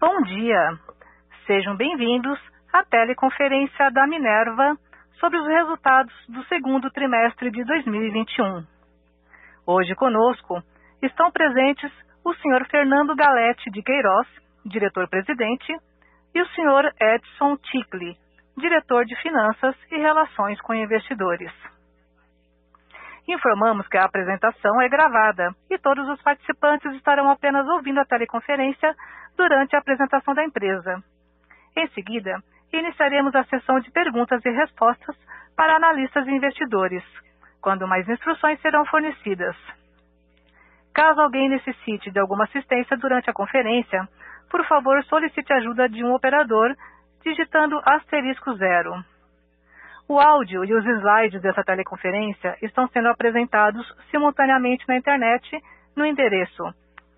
Bom dia. Sejam bem-vindos à teleconferência da Minerva sobre os resultados do segundo trimestre de 2021. Hoje conosco estão presentes o Sr. Fernando Galete de Queiroz, diretor-presidente, e o Sr. Edson Ticli, diretor de Finanças e Relações com Investidores. Informamos que a apresentação é gravada e todos os participantes estarão apenas ouvindo a teleconferência durante a apresentação da empresa. Em seguida, iniciaremos a sessão de perguntas e respostas para analistas e investidores, quando mais instruções serão fornecidas. Caso alguém necessite de alguma assistência durante a conferência, por favor solicite ajuda de um operador digitando asterisco zero. O áudio e os slides dessa teleconferência estão sendo apresentados simultaneamente na internet no endereço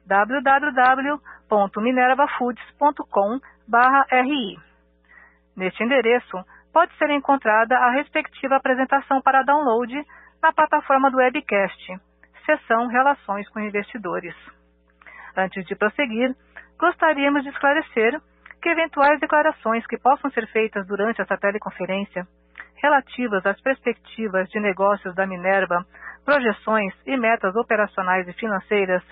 www.minervafoods.com/ri. Neste endereço, pode ser encontrada a respectiva apresentação para download na plataforma do webcast, seção Relações com Investidores. Antes de prosseguir, gostaríamos de esclarecer que eventuais declarações que possam ser feitas durante essa teleconferência relativas às perspectivas de negócios da Minerva, projeções e metas operacionais e financeiras,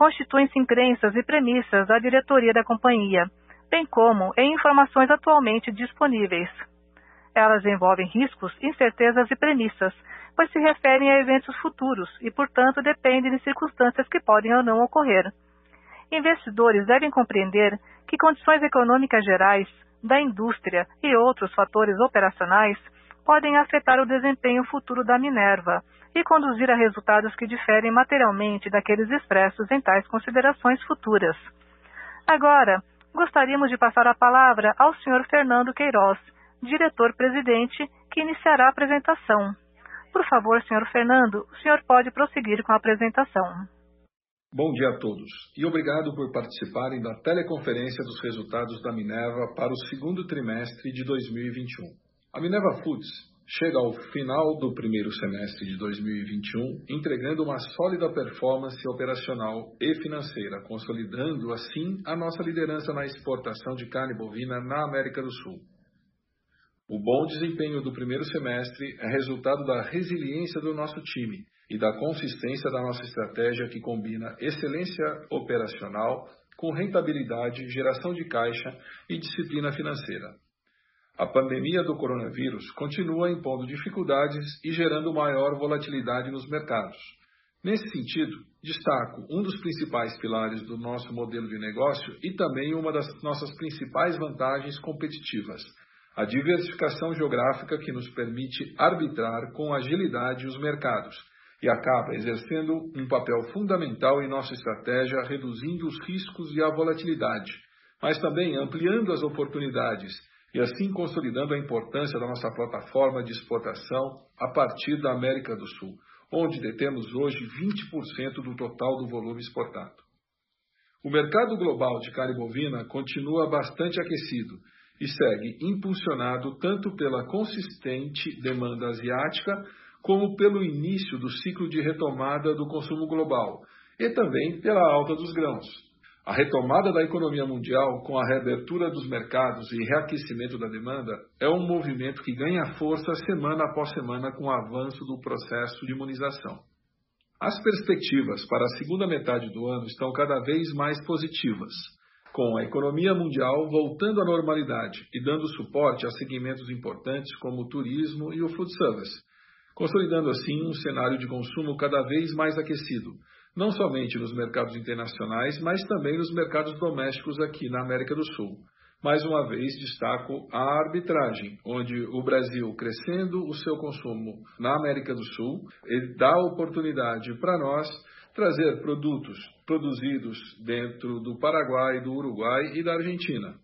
constituem-se em crenças e premissas da diretoria da companhia, bem como em informações atualmente disponíveis. Elas envolvem riscos, incertezas e premissas, pois se referem a eventos futuros e, portanto, dependem de circunstâncias que podem ou não ocorrer. Investidores devem compreender que condições econômicas gerais, da indústria e outros fatores operacionais podem afetar o desempenho futuro da Minerva e conduzir a resultados que diferem materialmente daqueles expressos em tais considerações futuras. Agora, gostaríamos de passar a palavra ao Sr. Fernando Queiroz, diretor-presidente, que iniciará a apresentação. Por favor, Sr. Fernando, o senhor pode prosseguir com a apresentação. Bom dia a todos e obrigado por participarem da teleconferência dos resultados da Minerva para o segundo trimestre de 2021. A Minerva Foods chega ao final do primeiro semestre de 2021 entregando uma sólida performance operacional e financeira, consolidando assim a nossa liderança na exportação de carne bovina na América do Sul. O bom desempenho do primeiro semestre é resultado da resiliência do nosso time e da consistência da nossa estratégia que combina excelência operacional com rentabilidade, geração de caixa e disciplina financeira. A pandemia do coronavírus continua impondo dificuldades e gerando maior volatilidade nos mercados. Nesse sentido, destaco um dos principais pilares do nosso modelo de negócio e também uma das nossas principais vantagens competitivas, a diversificação geográfica que nos permite arbitrar com agilidade os mercados e acaba exercendo um papel fundamental em nossa estratégia, reduzindo os riscos e a volatilidade, mas também ampliando as oportunidades e assim consolidando a importância da nossa plataforma de exportação a partir da América do Sul, onde detemos hoje 20% do total do volume exportado. O mercado global de carne bovina continua bastante aquecido e segue impulsionado tanto pela consistente demanda asiática como pelo início do ciclo de retomada do consumo global e também pela alta dos grãos. A retomada da economia mundial, com a reabertura dos mercados e reaquecimento da demanda, é um movimento que ganha força semana após semana com o avanço do processo de imunização. As perspectivas para a segunda metade do ano estão cada vez mais positivas, com a economia mundial voltando à normalidade e dando suporte a segmentos importantes como o turismo e o food service, consolidando assim um cenário de consumo cada vez mais aquecido, não somente nos mercados internacionais, mas também nos mercados domésticos aqui na América do Sul. Mais uma vez, destaco a arbitragem, onde o Brasil, crescendo o seu consumo na América do Sul, ele dá oportunidade para nós trazer produtos produzidos dentro do Paraguai, do Uruguai e da Argentina.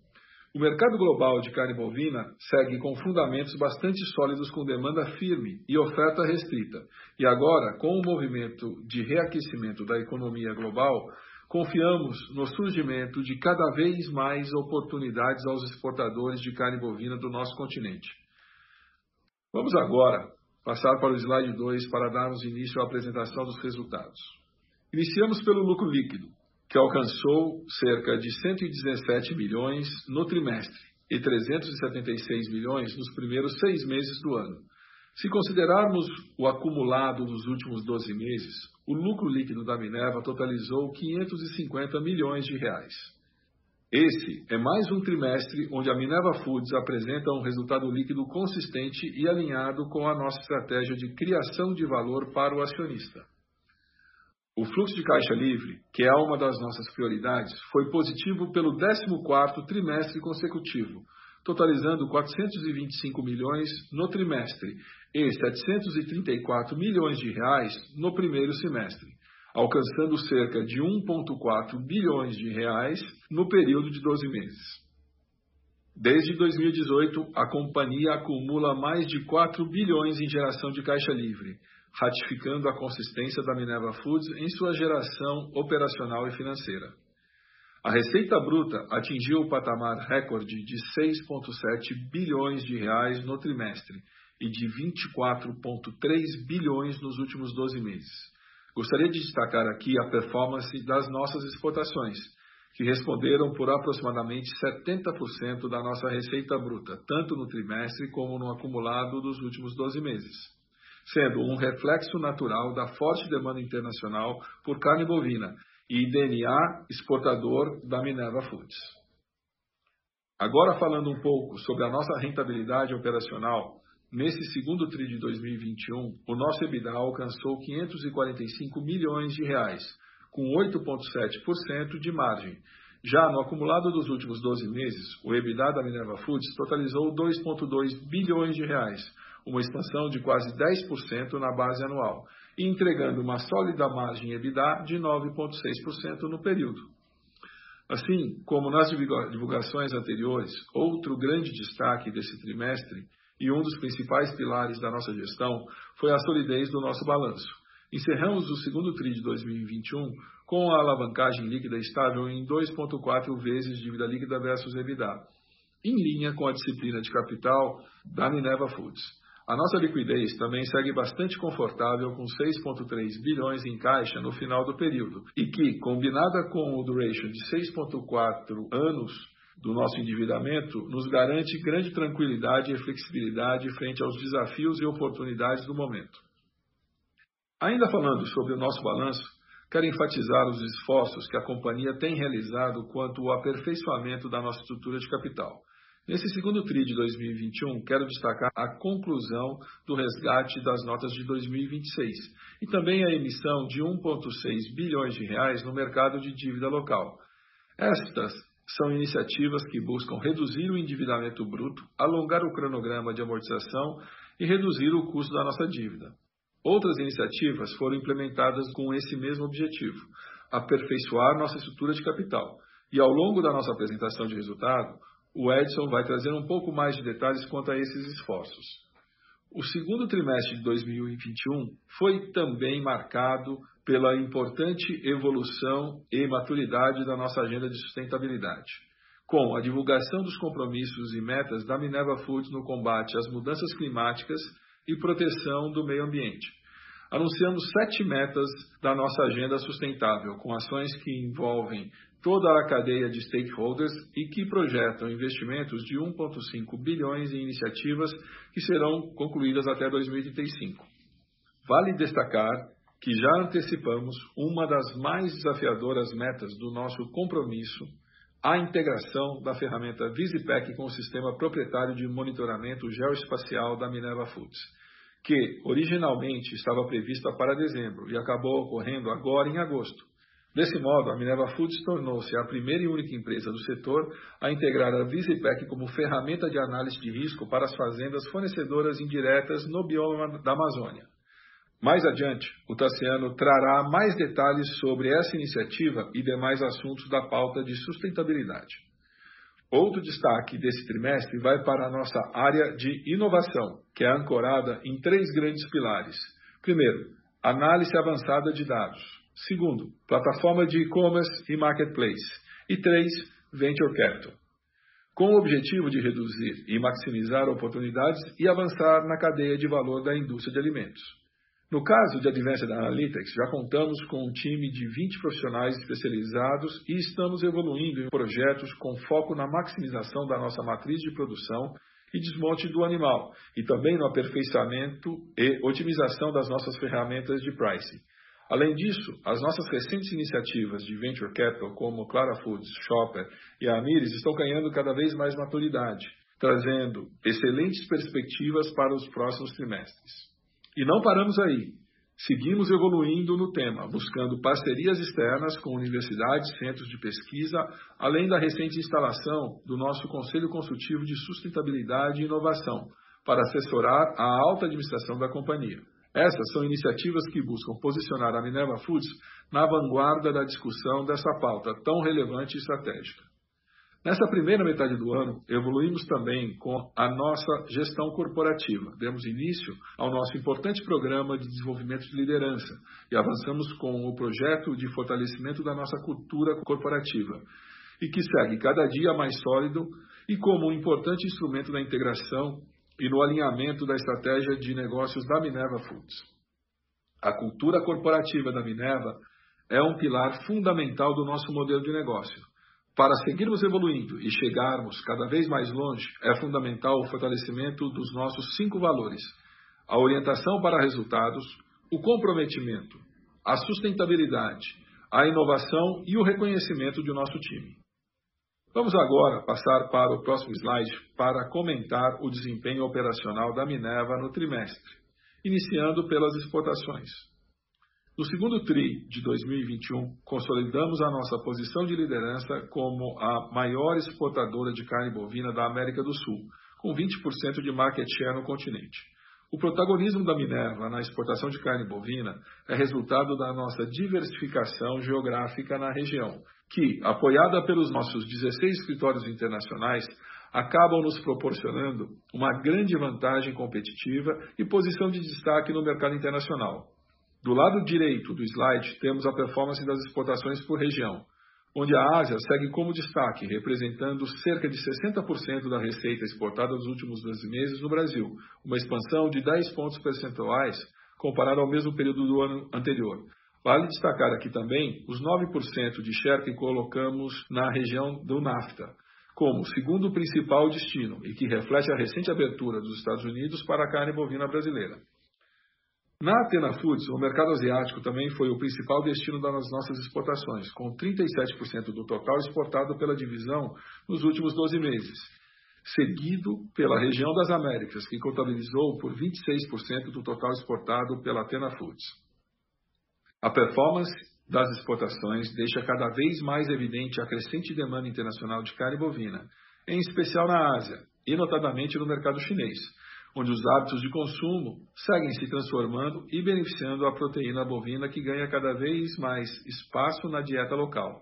O mercado global de carne bovina segue com fundamentos bastante sólidos com demanda firme e oferta restrita. E agora, com o movimento de reaquecimento da economia global, confiamos no surgimento de cada vez mais oportunidades aos exportadores de carne bovina do nosso continente. Vamos agora passar para o slide 2 para darmos início à apresentação dos resultados. Iniciamos pelo lucro líquido. Que alcançou cerca de 117 milhões no trimestre e 376 milhões nos primeiros seis meses do ano. Se considerarmos o acumulado dos últimos 12 meses, o lucro líquido da Minerva totalizou 550 milhões de reais. Esse é mais um trimestre onde a Minerva Foods apresenta um resultado líquido consistente e alinhado com a nossa estratégia de criação de valor para o acionista. O fluxo de caixa livre, que é uma das nossas prioridades, foi positivo pelo 14º trimestre consecutivo, totalizando 425 milhões no trimestre e 734 milhões de reais no primeiro semestre, alcançando cerca de 1,4 bilhões de reais no período de 12 meses. Desde 2018, a companhia acumula mais de 4 bilhões em geração de caixa livre, ratificando a consistência da Minerva Foods em sua geração operacional e financeira. A receita bruta atingiu o patamar recorde de 6,7 bilhões de reais no trimestre e de 24,3 bilhões nos últimos 12 meses. Gostaria de destacar aqui a performance das nossas exportações, que responderam por aproximadamente 70% da nossa receita bruta, tanto no trimestre como no acumulado dos últimos 12 meses sendo um reflexo natural da forte demanda internacional por carne bovina e DNA exportador da Minerva Foods. Agora falando um pouco sobre a nossa rentabilidade operacional, nesse segundo TRI de 2021, o nosso EBITDA alcançou 545 milhões de reais, com 8,7% de margem. Já no acumulado dos últimos 12 meses, o EBITDA da Minerva Foods totalizou 2,2 bilhões de reais, uma expansão de quase 10% na base anual, e entregando uma sólida margem EBITDA de 9,6% no período. Assim como nas divulgações anteriores, outro grande destaque desse trimestre e um dos principais pilares da nossa gestão foi a solidez do nosso balanço. Encerramos o segundo TRI de 2021 com a alavancagem líquida estável em 2,4 vezes dívida líquida versus EBITDA, em linha com a disciplina de capital da Minerva Foods. A nossa liquidez também segue bastante confortável, com 6,3 bilhões em caixa no final do período, e que, combinada com o duration de 6,4 anos do nosso endividamento, nos garante grande tranquilidade e flexibilidade frente aos desafios e oportunidades do momento. Ainda falando sobre o nosso balanço, quero enfatizar os esforços que a companhia tem realizado quanto ao aperfeiçoamento da nossa estrutura de capital. Nesse segundo TRI de 2021, quero destacar a conclusão do resgate das notas de 2026 e também a emissão de 1,6 bilhões de reais no mercado de dívida local. Estas são iniciativas que buscam reduzir o endividamento bruto, alongar o cronograma de amortização e reduzir o custo da nossa dívida. Outras iniciativas foram implementadas com esse mesmo objetivo, aperfeiçoar nossa estrutura de capital. E ao longo da nossa apresentação de resultado, o Edson vai trazer um pouco mais de detalhes quanto a esses esforços. O segundo trimestre de 2021 foi também marcado pela importante evolução e maturidade da nossa agenda de sustentabilidade, com a divulgação dos compromissos e metas da Minerva Foods no combate às mudanças climáticas e proteção do meio ambiente. Anunciamos sete metas da nossa agenda sustentável, com ações que envolvem toda a cadeia de stakeholders e que projetam investimentos de 1,5 bilhões em iniciativas que serão concluídas até 2035. Vale destacar que já antecipamos uma das mais desafiadoras metas do nosso compromisso, a integração da ferramenta Visipec com o sistema proprietário de monitoramento geoespacial da Minerva Foods, que originalmente estava prevista para dezembro e acabou ocorrendo agora em agosto Desse modo, a Minerva Foods tornou-se a primeira e única empresa do setor a integrar a Visipec como ferramenta de análise de risco para as fazendas fornecedoras indiretas no bioma da Amazônia. Mais adiante, o Tassiano trará mais detalhes sobre essa iniciativa e demais assuntos da pauta de sustentabilidade. Outro destaque desse trimestre vai para a nossa área de inovação, que é ancorada em três grandes pilares. Primeiro, análise avançada de dados. Segundo, plataforma de e-commerce e marketplace. E três, venture capital. Com o objetivo de reduzir e maximizar oportunidades e avançar na cadeia de valor da indústria de alimentos. No caso de Advanced Analytics, já contamos com um time de 20 profissionais especializados e estamos evoluindo em projetos com foco na maximização da nossa matriz de produção e desmonte do animal, e também no aperfeiçoamento e otimização das nossas ferramentas de pricing. Além disso, as nossas recentes iniciativas de venture capital, como Clara Foods, Shopper e a Amires, estão ganhando cada vez mais maturidade, trazendo excelentes perspectivas para os próximos trimestres. E não paramos aí. Seguimos evoluindo no tema, buscando parcerias externas com universidades, centros de pesquisa, além da recente instalação do nosso Conselho Consultivo de Sustentabilidade e Inovação, para assessorar a alta administração da companhia. Essas são iniciativas que buscam posicionar a Minerva Foods na vanguarda da discussão dessa pauta tão relevante e estratégica. Nessa primeira metade do ano, evoluímos também com a nossa gestão corporativa. Demos início ao nosso importante programa de desenvolvimento de liderança e avançamos com o projeto de fortalecimento da nossa cultura corporativa, e que segue cada dia mais sólido e como um importante instrumento da integração e no alinhamento da estratégia de negócios da Minerva Foods. A cultura corporativa da Minerva é um pilar fundamental do nosso modelo de negócio para seguirmos evoluindo e chegarmos cada vez mais longe, é fundamental o fortalecimento dos nossos cinco valores: a orientação para resultados, o comprometimento, a sustentabilidade, a inovação e o reconhecimento de nosso time. Vamos agora passar para o próximo slide para comentar o desempenho operacional da Minerva no trimestre, iniciando pelas exportações. No segundo TRI de 2021, consolidamos a nossa posição de liderança como a maior exportadora de carne bovina da América do Sul, com 20% de market share no continente. O protagonismo da Minerva na exportação de carne bovina é resultado da nossa diversificação geográfica na região, que, apoiada pelos nossos 16 escritórios internacionais, acabam nos proporcionando uma grande vantagem competitiva e posição de destaque no mercado internacional. Do lado direito do slide, temos a performance das exportações por região, onde a Ásia segue como destaque, representando cerca de 60% da receita exportada nos últimos 12 meses no Brasil, uma expansão de 10 pontos percentuais comparado ao mesmo período do ano anterior. Vale destacar aqui também os 9% de share que colocamos na região do NAFTA, como segundo principal destino e que reflete a recente abertura dos Estados Unidos para a carne bovina brasileira. Na Atena Foods, o mercado asiático também foi o principal destino das nossas exportações, com 37% do total exportado pela divisão nos últimos 12 meses, seguido pela região das Américas, que contabilizou por 26% do total exportado pela Atena Foods. A performance das exportações deixa cada vez mais evidente a crescente demanda internacional de carne bovina, em especial na Ásia, e notadamente no mercado chinês, onde os hábitos de consumo seguem se transformando e beneficiando a proteína bovina que ganha cada vez mais espaço na dieta local.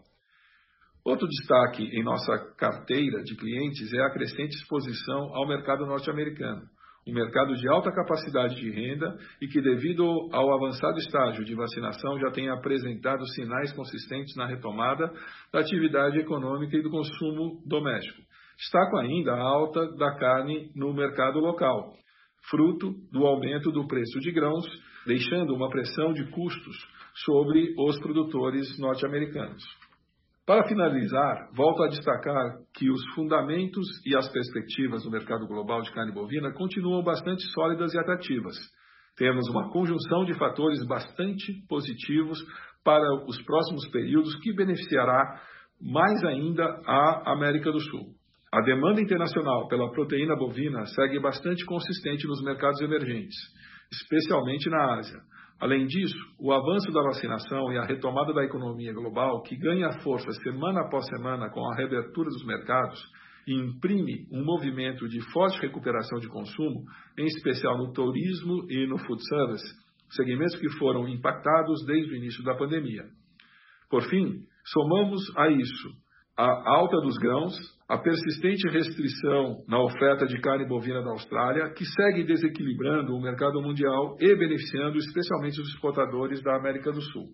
Outro destaque em nossa carteira de clientes é a crescente exposição ao mercado norte-americano, um mercado de alta capacidade de renda e que, devido ao avançado estágio de vacinação, já tem apresentado sinais consistentes na retomada da atividade econômica e do consumo doméstico. Destaco ainda a alta da carne no mercado local, fruto do aumento do preço de grãos, deixando uma pressão de custos sobre os produtores norte-americanos. Para finalizar, volto a destacar que os fundamentos e as perspectivas do mercado global de carne bovina continuam bastante sólidas e atrativas. Temos uma conjunção de fatores bastante positivos para os próximos períodos que beneficiará mais ainda a América do Sul. A demanda internacional pela proteína bovina segue bastante consistente nos mercados emergentes, especialmente na Ásia. Além disso, o avanço da vacinação e a retomada da economia global, que ganha força semana após semana com a reabertura dos mercados, imprime um movimento de forte recuperação de consumo, em especial no turismo e no food service, segmentos que foram impactados desde o início da pandemia. Por fim, somamos a isso a alta dos grãos, a persistente restrição na oferta de carne bovina da Austrália, que segue desequilibrando o mercado mundial e beneficiando especialmente os exportadores da América do Sul.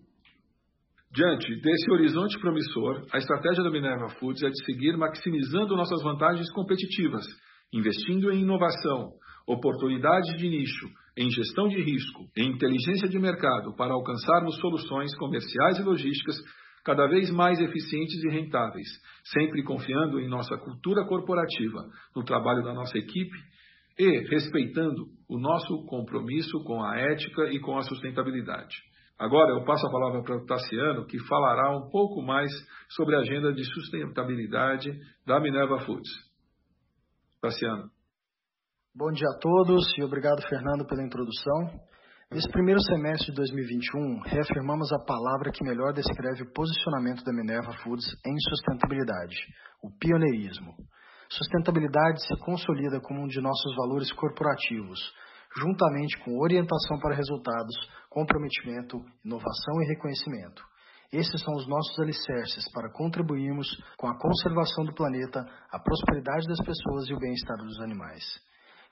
Diante desse horizonte promissor, a estratégia da Minerva Foods é de seguir maximizando nossas vantagens competitivas, investindo em inovação, oportunidades de nicho em gestão de risco, em inteligência de mercado para alcançarmos soluções comerciais e logísticas cada vez mais eficientes e rentáveis, sempre confiando em nossa cultura corporativa, no trabalho da nossa equipe e respeitando o nosso compromisso com a ética e com a sustentabilidade. Agora eu passo a palavra para o Tassiano, que falará um pouco mais sobre a agenda de sustentabilidade da Minerva Foods. Tassiano. Bom dia a todos e obrigado, Fernando, pela introdução. Nesse primeiro semestre de 2021, reafirmamos a palavra que melhor descreve o posicionamento da Minerva Foods em sustentabilidade, o pioneirismo. Sustentabilidade se consolida como um de nossos valores corporativos, juntamente com orientação para resultados, comprometimento, inovação e reconhecimento. Esses são os nossos alicerces para contribuirmos com a conservação do planeta, a prosperidade das pessoas e o bem-estar dos animais.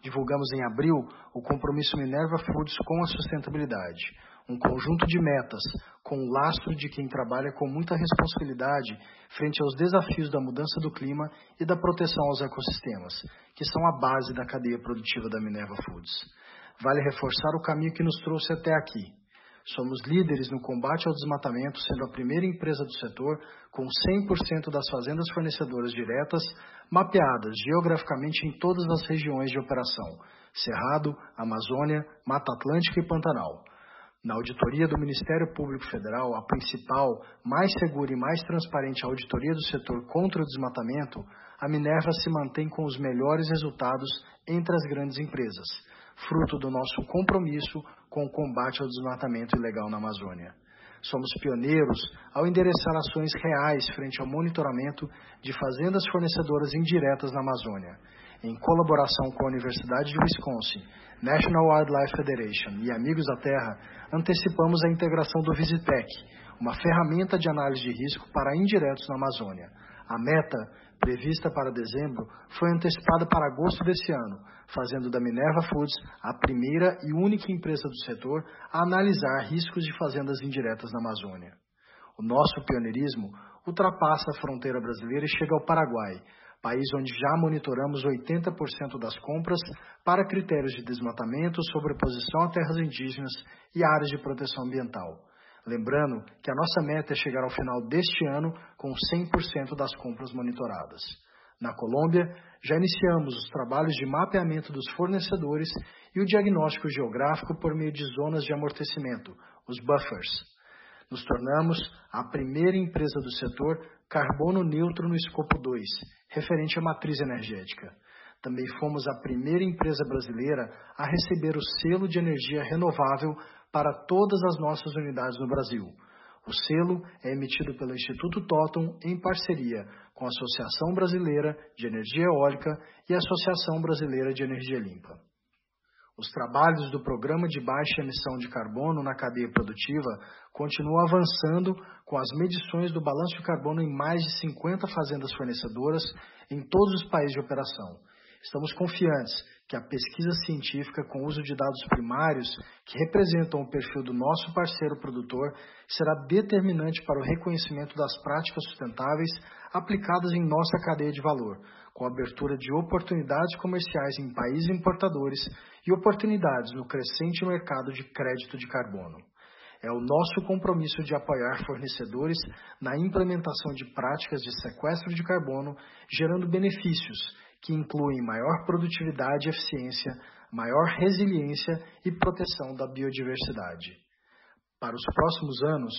Divulgamos em abril o compromisso Minerva Foods com a sustentabilidade, um conjunto de metas com o lastro de quem trabalha com muita responsabilidade frente aos desafios da mudança do clima e da proteção aos ecossistemas, que são a base da cadeia produtiva da Minerva Foods. Vale reforçar o caminho que nos trouxe até aqui. Somos líderes no combate ao desmatamento, sendo a primeira empresa do setor com 100% das fazendas fornecedoras diretas mapeadas geograficamente em todas as regiões de operação: Cerrado, Amazônia, Mata Atlântica e Pantanal. Na auditoria do Ministério Público Federal, a principal, mais segura e mais transparente auditoria do setor contra o desmatamento, a Minerva se mantém com os melhores resultados entre as grandes empresas, fruto do nosso compromisso com o combate ao desmatamento ilegal na Amazônia. Somos pioneiros ao endereçar ações reais frente ao monitoramento de fazendas fornecedoras indiretas na Amazônia em colaboração com a Universidade de Wisconsin, National Wildlife Federation e Amigos da Terra, antecipamos a integração do Visitec, uma ferramenta de análise de risco para indiretos na Amazônia. A meta, prevista para dezembro, foi antecipada para agosto desse ano, fazendo da Minerva Foods a primeira e única empresa do setor a analisar riscos de fazendas indiretas na Amazônia. O nosso pioneirismo ultrapassa a fronteira brasileira e chega ao Paraguai, país onde já monitoramos 80% das compras para critérios de desmatamento, sobreposição a terras indígenas e áreas de proteção ambiental. Lembrando que a nossa meta é chegar ao final deste ano com 100% das compras monitoradas. Na Colômbia, já iniciamos os trabalhos de mapeamento dos fornecedores e o diagnóstico geográfico por meio de zonas de amortecimento, os buffers. Nos tornamos a primeira empresa do setor carbono neutro no escopo 2, referente à matriz energética. Também fomos a primeira empresa brasileira a receber o selo de energia renovável para todas as nossas unidades no Brasil. O selo é emitido pelo Instituto Totum em parceria com a Associação Brasileira de Energia Eólica e a Associação Brasileira de Energia Limpa. Os trabalhos do Programa de Baixa Emissão de Carbono na cadeia produtiva continuam avançando com as medições do balanço de carbono em mais de 50 fazendas fornecedoras em todos os países de operação. Estamos confiantes que a pesquisa científica com uso de dados primários, que representam o perfil do nosso parceiro produtor, será determinante para o reconhecimento das práticas sustentáveis aplicadas em nossa cadeia de valor, com abertura de oportunidades comerciais em países importadores e oportunidades no crescente mercado de crédito de carbono. É o nosso compromisso de apoiar fornecedores na implementação de práticas de sequestro de carbono, gerando benefícios que incluem maior produtividade e eficiência, maior resiliência e proteção da biodiversidade. Para os próximos anos,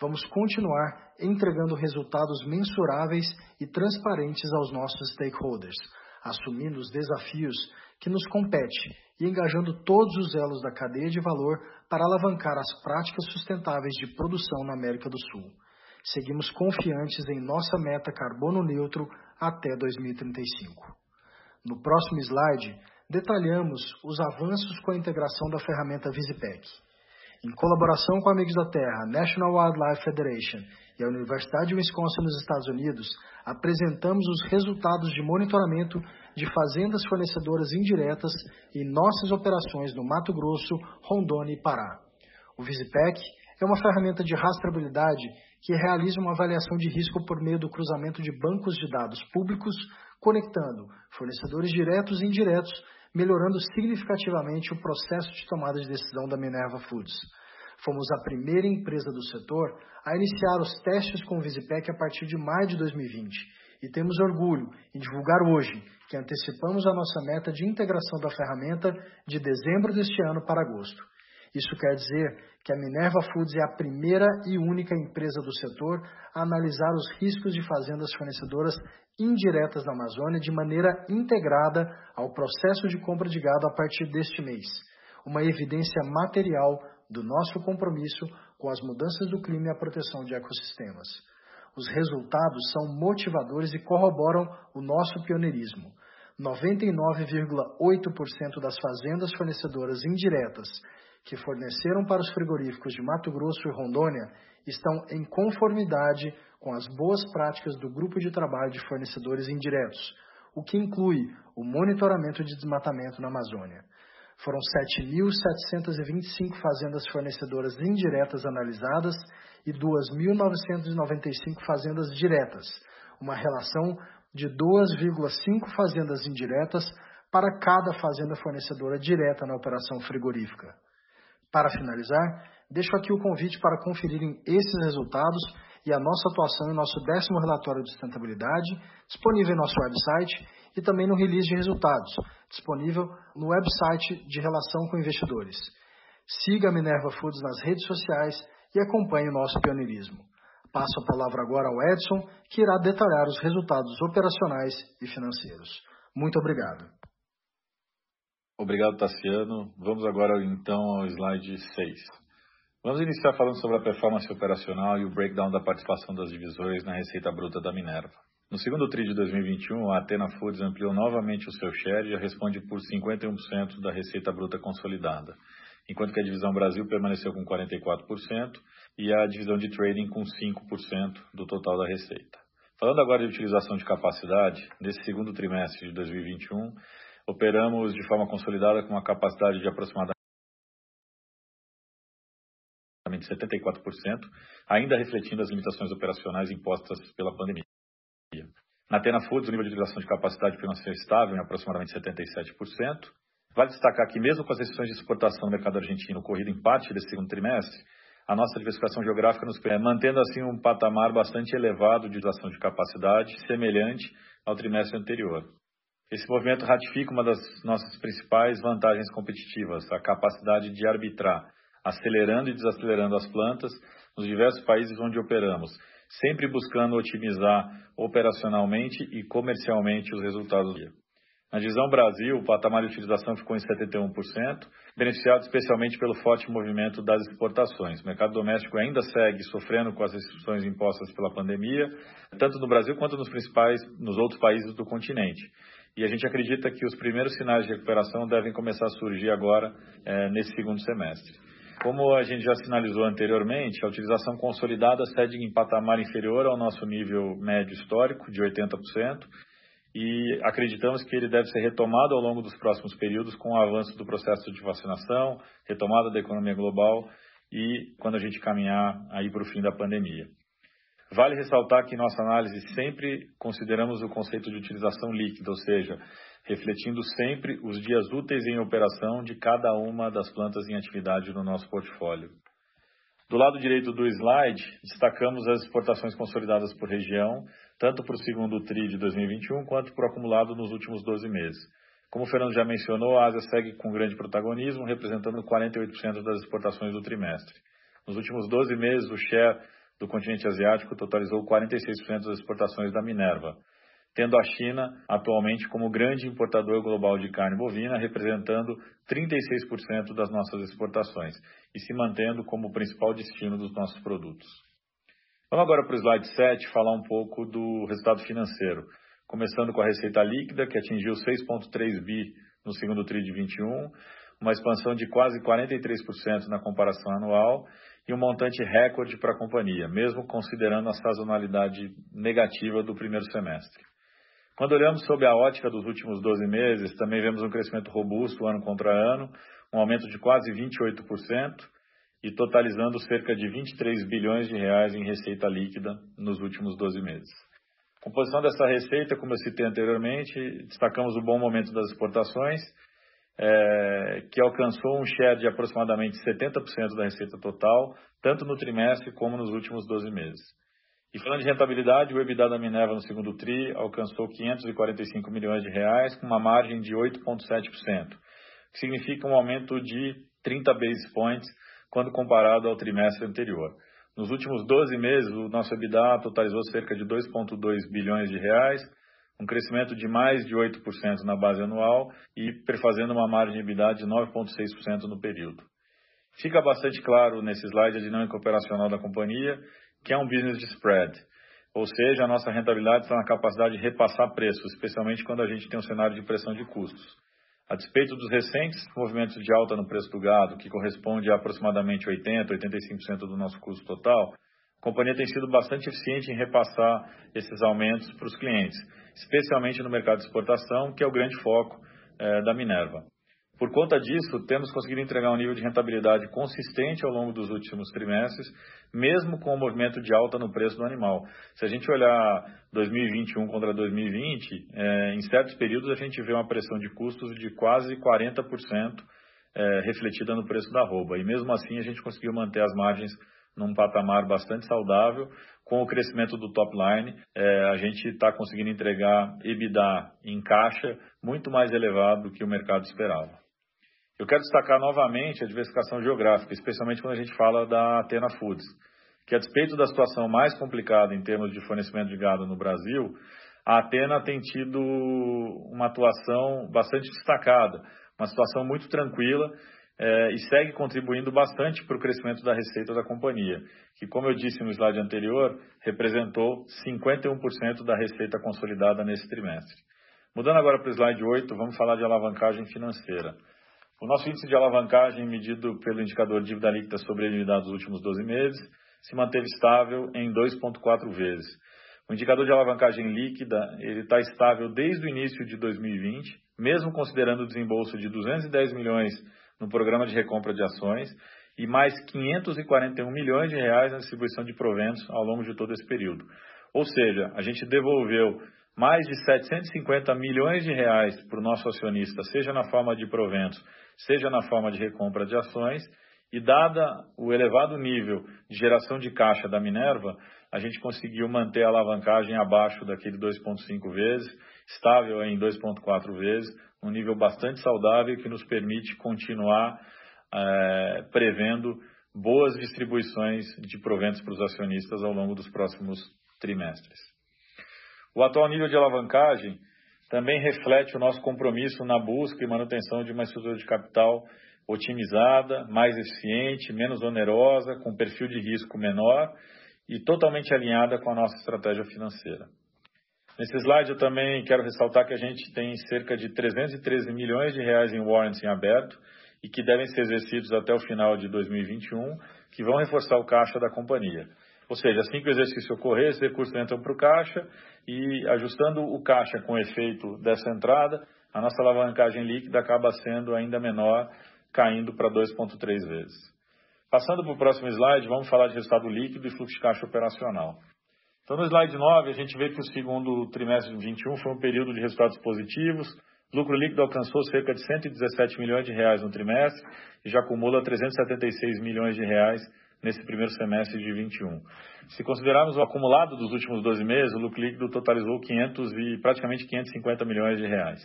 vamos continuar entregando resultados mensuráveis e transparentes aos nossos stakeholders, assumindo os desafios que nos compete e engajando todos os elos da cadeia de valor para alavancar as práticas sustentáveis de produção na América do Sul. Seguimos confiantes em nossa meta carbono neutro até 2035. No próximo slide, detalhamos os avanços com a integração da ferramenta Visipec. Em colaboração com Amigos da Terra, National Wildlife Federation e a Universidade de Wisconsin nos Estados Unidos, apresentamos os resultados de monitoramento de fazendas fornecedoras indiretas em nossas operações no Mato Grosso, Rondônia e Pará. O Visipec é uma ferramenta de rastreabilidade que realiza uma avaliação de risco por meio do cruzamento de bancos de dados públicos, conectando fornecedores diretos e indiretos, melhorando significativamente o processo de tomada de decisão da Minerva Foods. Fomos a primeira empresa do setor a iniciar os testes com o Visipec a partir de maio de 2020 e temos orgulho em divulgar hoje que antecipamos a nossa meta de integração da ferramenta de dezembro deste ano para agosto. Isso quer dizer que a Minerva Foods é a primeira e única empresa do setor a analisar os riscos de fazendas fornecedoras indiretas na Amazônia de maneira integrada ao processo de compra de gado a partir deste mês. Uma evidência material do nosso compromisso com as mudanças do clima e a proteção de ecossistemas. Os resultados são motivadores e corroboram o nosso pioneirismo. 99,8% das fazendas fornecedoras indiretas que forneceram para os frigoríficos de Mato Grosso e Rondônia estão em conformidade com as boas práticas do grupo de trabalho de fornecedores indiretos, o que inclui o monitoramento de desmatamento na Amazônia. Foram 7.725 fazendas fornecedoras indiretas analisadas e 2.995 fazendas diretas, uma relação de 2,5 fazendas indiretas para cada fazenda fornecedora direta na operação frigorífica. Para finalizar, deixo aqui o convite para conferirem esses resultados e a nossa atuação em nosso décimo relatório de sustentabilidade, disponível em nosso website e também no release de resultados, disponível no website de relação com investidores. Siga a Minerva Foods nas redes sociais e acompanhe o nosso pioneirismo. Passo a palavra agora ao Edson, que irá detalhar os resultados operacionais e financeiros. Muito obrigado. Obrigado, Tassiano. Vamos agora então ao slide 6. Vamos iniciar falando sobre a performance operacional e o breakdown da participação das divisões na receita bruta da Minerva. No segundo TRI de 2021, a Atena Foods ampliou novamente o seu share e já responde por 51% da receita bruta consolidada, enquanto que a divisão Brasil permaneceu com 44% e a divisão de trading com 5% do total da receita. Falando agora de utilização de capacidade, nesse segundo trimestre de 2021, operamos de forma consolidada com uma capacidade de aproximadamente 74%, ainda refletindo as limitações operacionais impostas pela pandemia. Na Tena Foods, o nível de utilização de capacidade financeira estável em aproximadamente 77%. Vale destacar que, mesmo com as restrições de exportação no mercado argentino ocorrido em parte desse segundo trimestre, a nossa diversificação geográfica nos permite, mantendo assim um patamar bastante elevado de utilização de capacidade, semelhante ao trimestre anterior. Esse movimento ratifica uma das nossas principais vantagens competitivas, a capacidade de arbitrar, acelerando e desacelerando as plantas nos diversos países onde operamos, sempre buscando otimizar operacionalmente e comercialmente os resultados do dia. Na divisão Brasil, o patamar de utilização ficou em 71%, beneficiado especialmente pelo forte movimento das exportações. O mercado doméstico ainda segue sofrendo com as restrições impostas pela pandemia, tanto no Brasil quanto nos principais, nos outros países do continente e a gente acredita que os primeiros sinais de recuperação devem começar a surgir agora, é, nesse segundo semestre. Como a gente já sinalizou anteriormente, a utilização consolidada segue em patamar inferior ao nosso nível médio histórico, de 80%, e acreditamos que ele deve ser retomado ao longo dos próximos períodos com o avanço do processo de vacinação, retomada da economia global e quando a gente caminhar aí para o fim da pandemia. Vale ressaltar que em nossa análise sempre consideramos o conceito de utilização líquida, ou seja, refletindo sempre os dias úteis em operação de cada uma das plantas em atividade no nosso portfólio. Do lado direito do slide, destacamos as exportações consolidadas por região, tanto para o segundo TRI de 2021 quanto por acumulado nos últimos 12 meses. Como o Fernando já mencionou, a Ásia segue com grande protagonismo, representando 48% das exportações do trimestre. Nos últimos 12 meses, o share do continente asiático totalizou 46% das exportações da Minerva, tendo a China atualmente como grande importador global de carne bovina, representando 36% das nossas exportações e se mantendo como o principal destino dos nossos produtos. Vamos agora para o slide 7 falar um pouco do resultado financeiro, começando com a receita líquida, que atingiu 6,3 bi no segundo TRI de 21, uma expansão de quase 43% na comparação anual e um montante recorde para a companhia, mesmo considerando a sazonalidade negativa do primeiro semestre. Quando olhamos sob a ótica dos últimos 12 meses, também vemos um crescimento robusto ano contra ano, um aumento de quase 28%, e totalizando cerca de 23 bilhões de reais em receita líquida nos últimos 12 meses. Composição dessa receita, como eu citei anteriormente, destacamos o bom momento das exportações, é, que alcançou um share de aproximadamente 70% da receita total, tanto no trimestre como nos últimos 12 meses. E falando de rentabilidade, o EBITDA da Minerva no segundo TRI alcançou 545 milhões de reais, com uma margem de 8,7%, que significa um aumento de 30 basis points quando comparado ao trimestre anterior. Nos últimos 12 meses, o nosso EBITDA totalizou cerca de 2,2 bilhões de reais, um crescimento de mais de 8% na base anual e perfazendo uma margem de de 9,6% no período. Fica bastante claro nesse slide a dinâmica operacional da companhia, que é um business de spread, ou seja, a nossa rentabilidade está na capacidade de repassar preços, especialmente quando a gente tem um cenário de pressão de custos. A despeito dos recentes movimentos de alta no preço do gado, que corresponde a aproximadamente 80%, 85% do nosso custo total, a companhia tem sido bastante eficiente em repassar esses aumentos para os clientes, especialmente no mercado de exportação, que é o grande foco eh, da Minerva. Por conta disso, temos conseguido entregar um nível de rentabilidade consistente ao longo dos últimos trimestres, mesmo com o movimento de alta no preço do animal. Se a gente olhar 2021 contra 2020, é, em certos períodos a gente vê uma pressão de custos de quase 40% é, refletida no preço da arroba. E mesmo assim a gente conseguiu manter as margens num patamar bastante saudável. Com o crescimento do top line, é, a gente está conseguindo entregar EBITDA em caixa muito mais elevado do que o mercado esperava. Eu quero destacar novamente a diversificação geográfica, especialmente quando a gente fala da Atena Foods, que a despeito da situação mais complicada em termos de fornecimento de gado no Brasil, a Atena tem tido uma atuação bastante destacada, uma situação muito tranquila é, e segue contribuindo bastante para o crescimento da receita da companhia, que, como eu disse no slide anterior, representou 51% da receita consolidada nesse trimestre. Mudando agora para o slide 8, vamos falar de alavancagem financeira. O nosso índice de alavancagem, medido pelo indicador dívida líquida sobre a unidade dos últimos 12 meses, se manteve estável em 2,4 vezes. O indicador de alavancagem líquida ele está estável desde o início de 2020, mesmo considerando o desembolso de 210 milhões no programa de recompra de ações e mais 541 milhões de reais na distribuição de proventos ao longo de todo esse período. Ou seja, a gente devolveu mais de 750 milhões de reais para o nosso acionista, seja na forma de proventos, seja na forma de recompra de ações, e dada o elevado nível de geração de caixa da Minerva, a gente conseguiu manter a alavancagem abaixo daquele 2,5 vezes, estável em 2,4 vezes, um nível bastante saudável que nos permite continuar é, prevendo boas distribuições de proventos para os acionistas ao longo dos próximos trimestres. O atual nível de alavancagem também reflete o nosso compromisso na busca e manutenção de uma estrutura de capital otimizada, mais eficiente, menos onerosa, com perfil de risco menor e totalmente alinhada com a nossa estratégia financeira. Nesse slide eu também quero ressaltar que a gente tem cerca de 313 milhões de reais em warrants em aberto e que devem ser exercidos até o final de 2021, que vão reforçar o caixa da companhia. Ou seja, assim que o exercício ocorrer, esses recursos entram para o caixa e ajustando o caixa com o efeito dessa entrada, a nossa alavancagem líquida acaba sendo ainda menor, caindo para 2,3 vezes. Passando para o próximo slide, vamos falar de resultado líquido e fluxo de caixa operacional. Então, no slide 9, a gente vê que o segundo trimestre de 2021 foi um período de resultados positivos. Lucro líquido alcançou cerca de 117 milhões de reais no trimestre e já acumula 376 milhões de reais nesse primeiro semestre de 21. Se considerarmos o acumulado dos últimos 12 meses, o lucro líquido totalizou 500 e praticamente 550 milhões de reais.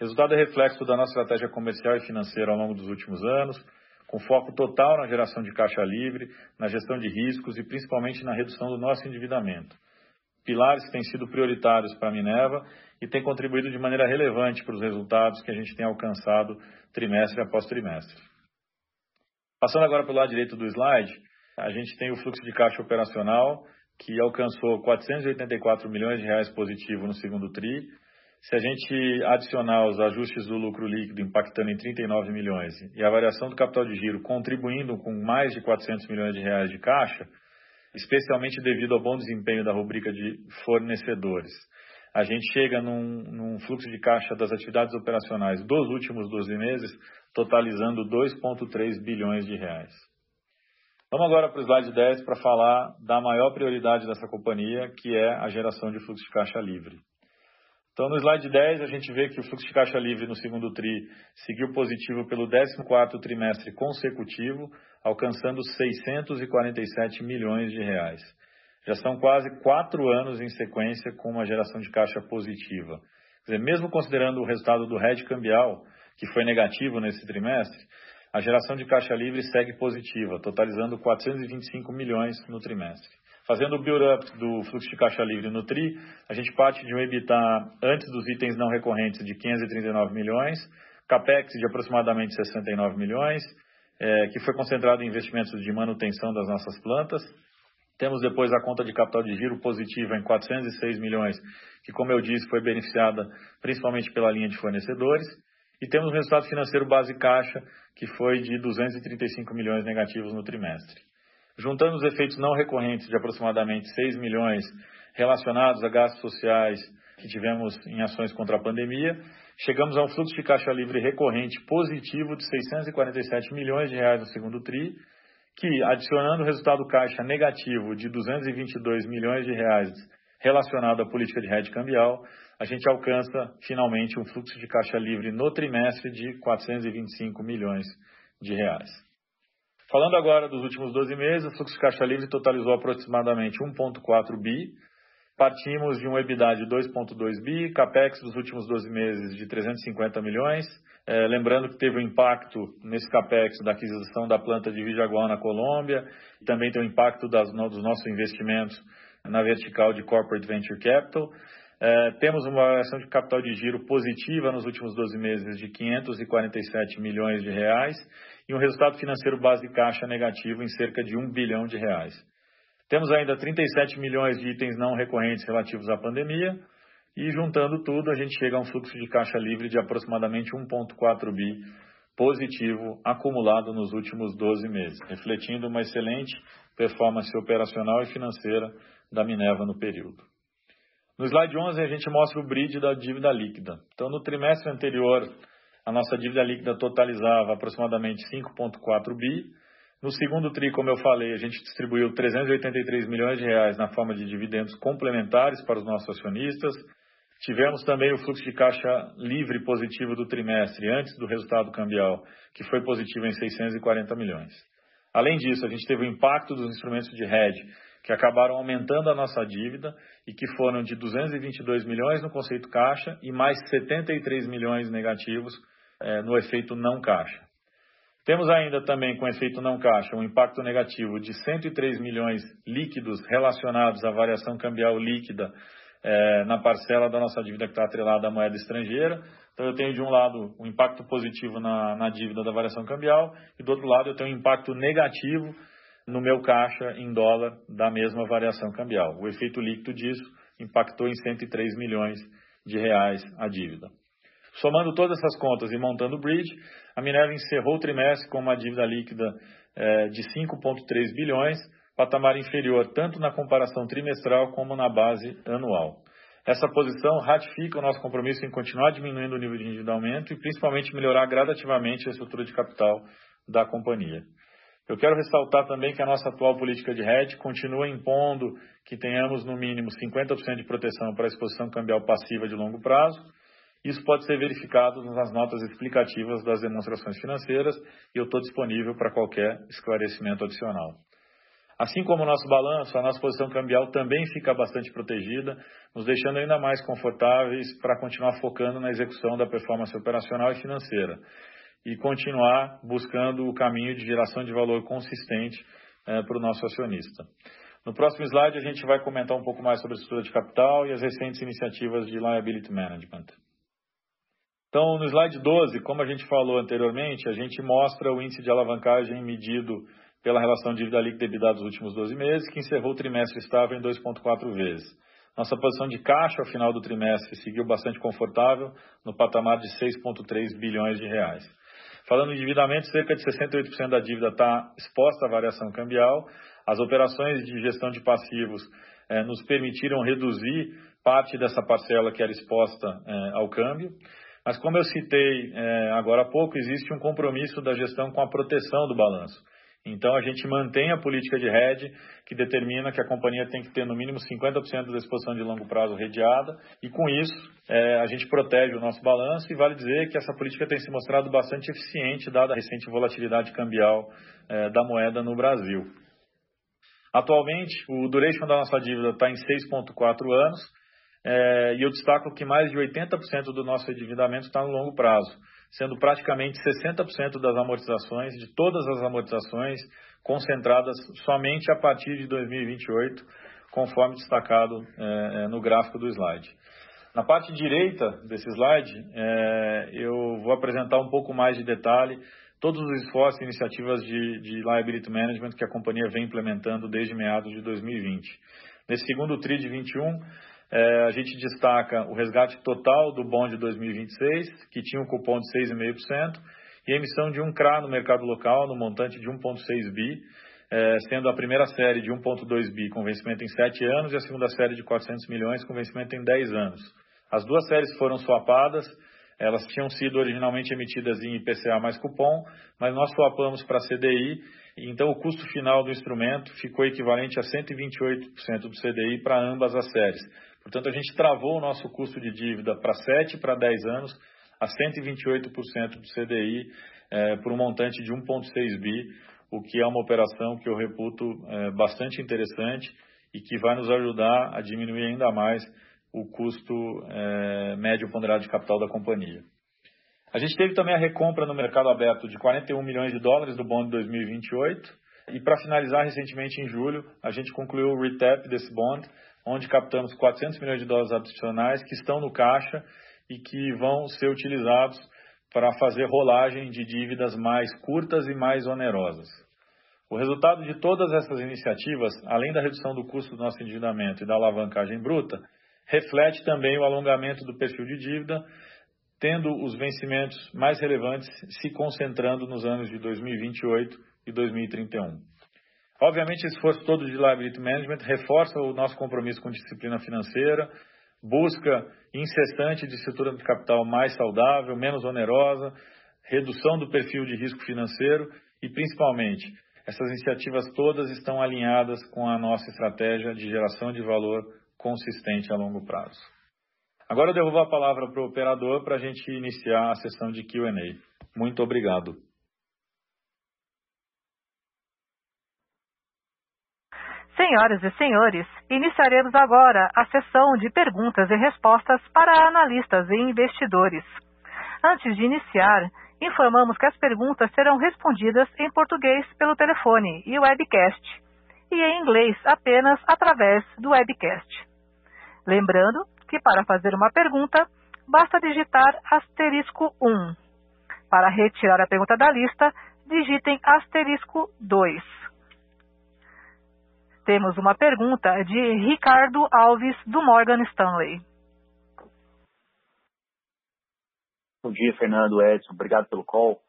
Resultado é reflexo da nossa estratégia comercial e financeira ao longo dos últimos anos, com foco total na geração de caixa livre, na gestão de riscos e principalmente na redução do nosso endividamento. Pilares que têm sido prioritários para a Minerva e têm contribuído de maneira relevante para os resultados que a gente tem alcançado trimestre após trimestre. Passando agora para o lado direito do slide, a gente tem o fluxo de caixa operacional, que alcançou 484 milhões de reais positivo no segundo TRI. Se a gente adicionar os ajustes do lucro líquido impactando em 39 milhões e a variação do capital de giro contribuindo com mais de 400 milhões de reais de caixa, especialmente devido ao bom desempenho da rubrica de fornecedores, a gente chega num, num fluxo de caixa das atividades operacionais dos últimos 12 meses, totalizando 2,3 bilhões de reais. Vamos agora para o slide 10 para falar da maior prioridade dessa companhia, que é a geração de fluxo de caixa livre. Então, no slide 10, a gente vê que o fluxo de caixa livre no segundo TRI seguiu positivo pelo 14º trimestre consecutivo, alcançando 647 milhões de reais. Já são quase quatro anos em sequência com uma geração de caixa positiva. Quer dizer, mesmo considerando o resultado do hedge cambial, que foi negativo nesse trimestre, a geração de caixa livre segue positiva, totalizando 425 milhões no trimestre. Fazendo o build-up do fluxo de caixa livre no TRI, a gente parte de um EBITDA antes dos itens não recorrentes de 539 milhões, CAPEX de aproximadamente 69 milhões, é, que foi concentrado em investimentos de manutenção das nossas plantas. Temos depois a conta de capital de giro positiva em 406 milhões, que, como eu disse, foi beneficiada principalmente pela linha de fornecedores. E temos o resultado financeiro base caixa, que foi de 235 milhões negativos no trimestre. Juntando os efeitos não recorrentes de aproximadamente 6 milhões relacionados a gastos sociais que tivemos em ações contra a pandemia, chegamos a um fluxo de caixa livre recorrente positivo de 647 milhões de reais no segundo TRI, que, adicionando o resultado caixa negativo de 222 milhões de reais relacionado à política de rede cambial, a gente alcança finalmente um fluxo de caixa livre no trimestre de 425 milhões de reais. Falando agora dos últimos 12 meses, o fluxo de caixa livre totalizou aproximadamente 1,4 bi. Partimos de um EBITDA de 2,2 bi, capex dos últimos 12 meses de 350 milhões. É, lembrando que teve um impacto nesse capex da aquisição da planta de Vijagual na Colômbia, também tem o um impacto das, dos nossos investimentos na vertical de Corporate Venture Capital. É, temos uma variação de capital de giro positiva nos últimos 12 meses de 547 milhões de reais e um resultado financeiro base de caixa negativo em cerca de 1 bilhão de reais. Temos ainda 37 milhões de itens não recorrentes relativos à pandemia e juntando tudo a gente chega a um fluxo de caixa livre de aproximadamente 1.4 bi positivo acumulado nos últimos 12 meses, refletindo uma excelente performance operacional e financeira da Minerva no período. No slide 11, a gente mostra o bridge da dívida líquida. Então, no trimestre anterior, a nossa dívida líquida totalizava aproximadamente 5,4 bi. No segundo TRI, como eu falei, a gente distribuiu 383 milhões de reais na forma de dividendos complementares para os nossos acionistas. Tivemos também o fluxo de caixa livre positivo do trimestre, antes do resultado cambial, que foi positivo em 640 milhões. Além disso, a gente teve o impacto dos instrumentos de hedge, que acabaram aumentando a nossa dívida e que foram de 222 milhões no conceito caixa e mais 73 milhões negativos é, no efeito não caixa. Temos ainda também com efeito não caixa um impacto negativo de 103 milhões líquidos relacionados à variação cambial líquida é, na parcela da nossa dívida que está atrelada à moeda estrangeira. Então eu tenho de um lado um impacto positivo na, na dívida da variação cambial e do outro lado eu tenho um impacto negativo no meu caixa em dólar da mesma variação cambial. O efeito líquido disso impactou em 103 milhões de reais a dívida. Somando todas essas contas e montando o bridge, a Minerva encerrou o trimestre com uma dívida líquida eh, de 5,3 bilhões, patamar inferior tanto na comparação trimestral como na base anual. Essa posição ratifica o nosso compromisso em continuar diminuindo o nível de endividamento e principalmente melhorar gradativamente a estrutura de capital da companhia. Eu quero ressaltar também que a nossa atual política de hedge continua impondo que tenhamos no mínimo 50% de proteção para a exposição cambial passiva de longo prazo. Isso pode ser verificado nas notas explicativas das demonstrações financeiras e eu estou disponível para qualquer esclarecimento adicional. Assim como o nosso balanço, a nossa posição cambial também fica bastante protegida, nos deixando ainda mais confortáveis para continuar focando na execução da performance operacional e financeira e continuar buscando o caminho de geração de valor consistente é, para o nosso acionista. No próximo slide, a gente vai comentar um pouco mais sobre a estrutura de capital e as recentes iniciativas de liability management. Então, no slide 12, como a gente falou anteriormente, a gente mostra o índice de alavancagem medido pela relação dívida líquida EBITDA dos últimos 12 meses, que encerrou o trimestre estável em 2,4 vezes. Nossa posição de caixa ao final do trimestre seguiu bastante confortável, no patamar de 6,3 bilhões de reais. Falando em endividamento, cerca de 68% da dívida está exposta à variação cambial. As operações de gestão de passivos eh, nos permitiram reduzir parte dessa parcela que era exposta eh, ao câmbio. Mas, como eu citei eh, agora há pouco, existe um compromisso da gestão com a proteção do balanço. Então, a gente mantém a política de hedge, que determina que a companhia tem que ter no mínimo 50% da exposição de longo prazo redeada, e com isso, é, a gente protege o nosso balanço, e vale dizer que essa política tem se mostrado bastante eficiente, dada a recente volatilidade cambial é, da moeda no Brasil. Atualmente, o duration da nossa dívida está em 6,4 anos, é, e eu destaco que mais de 80% do nosso endividamento está no longo prazo sendo praticamente 60% das amortizações, de todas as amortizações, concentradas somente a partir de 2028, conforme destacado é, no gráfico do slide. Na parte direita desse slide, é, eu vou apresentar um pouco mais de detalhe todos os esforços e iniciativas de, de liability management que a companhia vem implementando desde meados de 2020. Nesse segundo TRI de 21, é, a gente destaca o resgate total do bond de 2026, que tinha um cupom de 6,5%, e a emissão de um CRA no mercado local, no montante de 1,6 bi, é, sendo a primeira série de 1,2 bi com vencimento em 7 anos e a segunda série de 400 milhões com vencimento em 10 anos. As duas séries foram swapadas, elas tinham sido originalmente emitidas em IPCA mais cupom, mas nós swapamos para CDI, então o custo final do instrumento ficou equivalente a 128% do CDI para ambas as séries Portanto, a gente travou o nosso custo de dívida para 7 para 10 anos a 128% do CDI é, por um montante de 1,6 bi, o que é uma operação que eu reputo é, bastante interessante e que vai nos ajudar a diminuir ainda mais o custo é, médio ponderado de capital da companhia. A gente teve também a recompra no mercado aberto de 41 milhões de dólares do bond 2028 e para finalizar recentemente em julho a gente concluiu o retap desse bond onde captamos 400 milhões de dólares adicionais que estão no caixa e que vão ser utilizados para fazer rolagem de dívidas mais curtas e mais onerosas. O resultado de todas essas iniciativas, além da redução do custo do nosso endividamento e da alavancagem bruta, reflete também o alongamento do perfil de dívida, tendo os vencimentos mais relevantes se concentrando nos anos de 2028 e 2031. Obviamente, esse esforço todo de liability management reforça o nosso compromisso com disciplina financeira, busca incessante de estrutura de capital mais saudável, menos onerosa, redução do perfil de risco financeiro e, principalmente, essas iniciativas todas estão alinhadas com a nossa estratégia de geração de valor consistente a longo prazo. Agora eu devolvo a palavra para o operador para a gente iniciar a sessão de Q&A. Muito obrigado. Senhoras e senhores, iniciaremos agora a sessão de perguntas e respostas para analistas e investidores. Antes de iniciar, informamos que as perguntas serão respondidas em português pelo telefone e webcast, e em inglês apenas através do webcast. Lembrando que para fazer uma pergunta, basta digitar asterisco 1. Para retirar a pergunta da lista, digitem asterisco 2. Temos uma pergunta de Ricardo Alves, do Morgan Stanley. Bom dia, Fernando, Edson. Obrigado pelo call.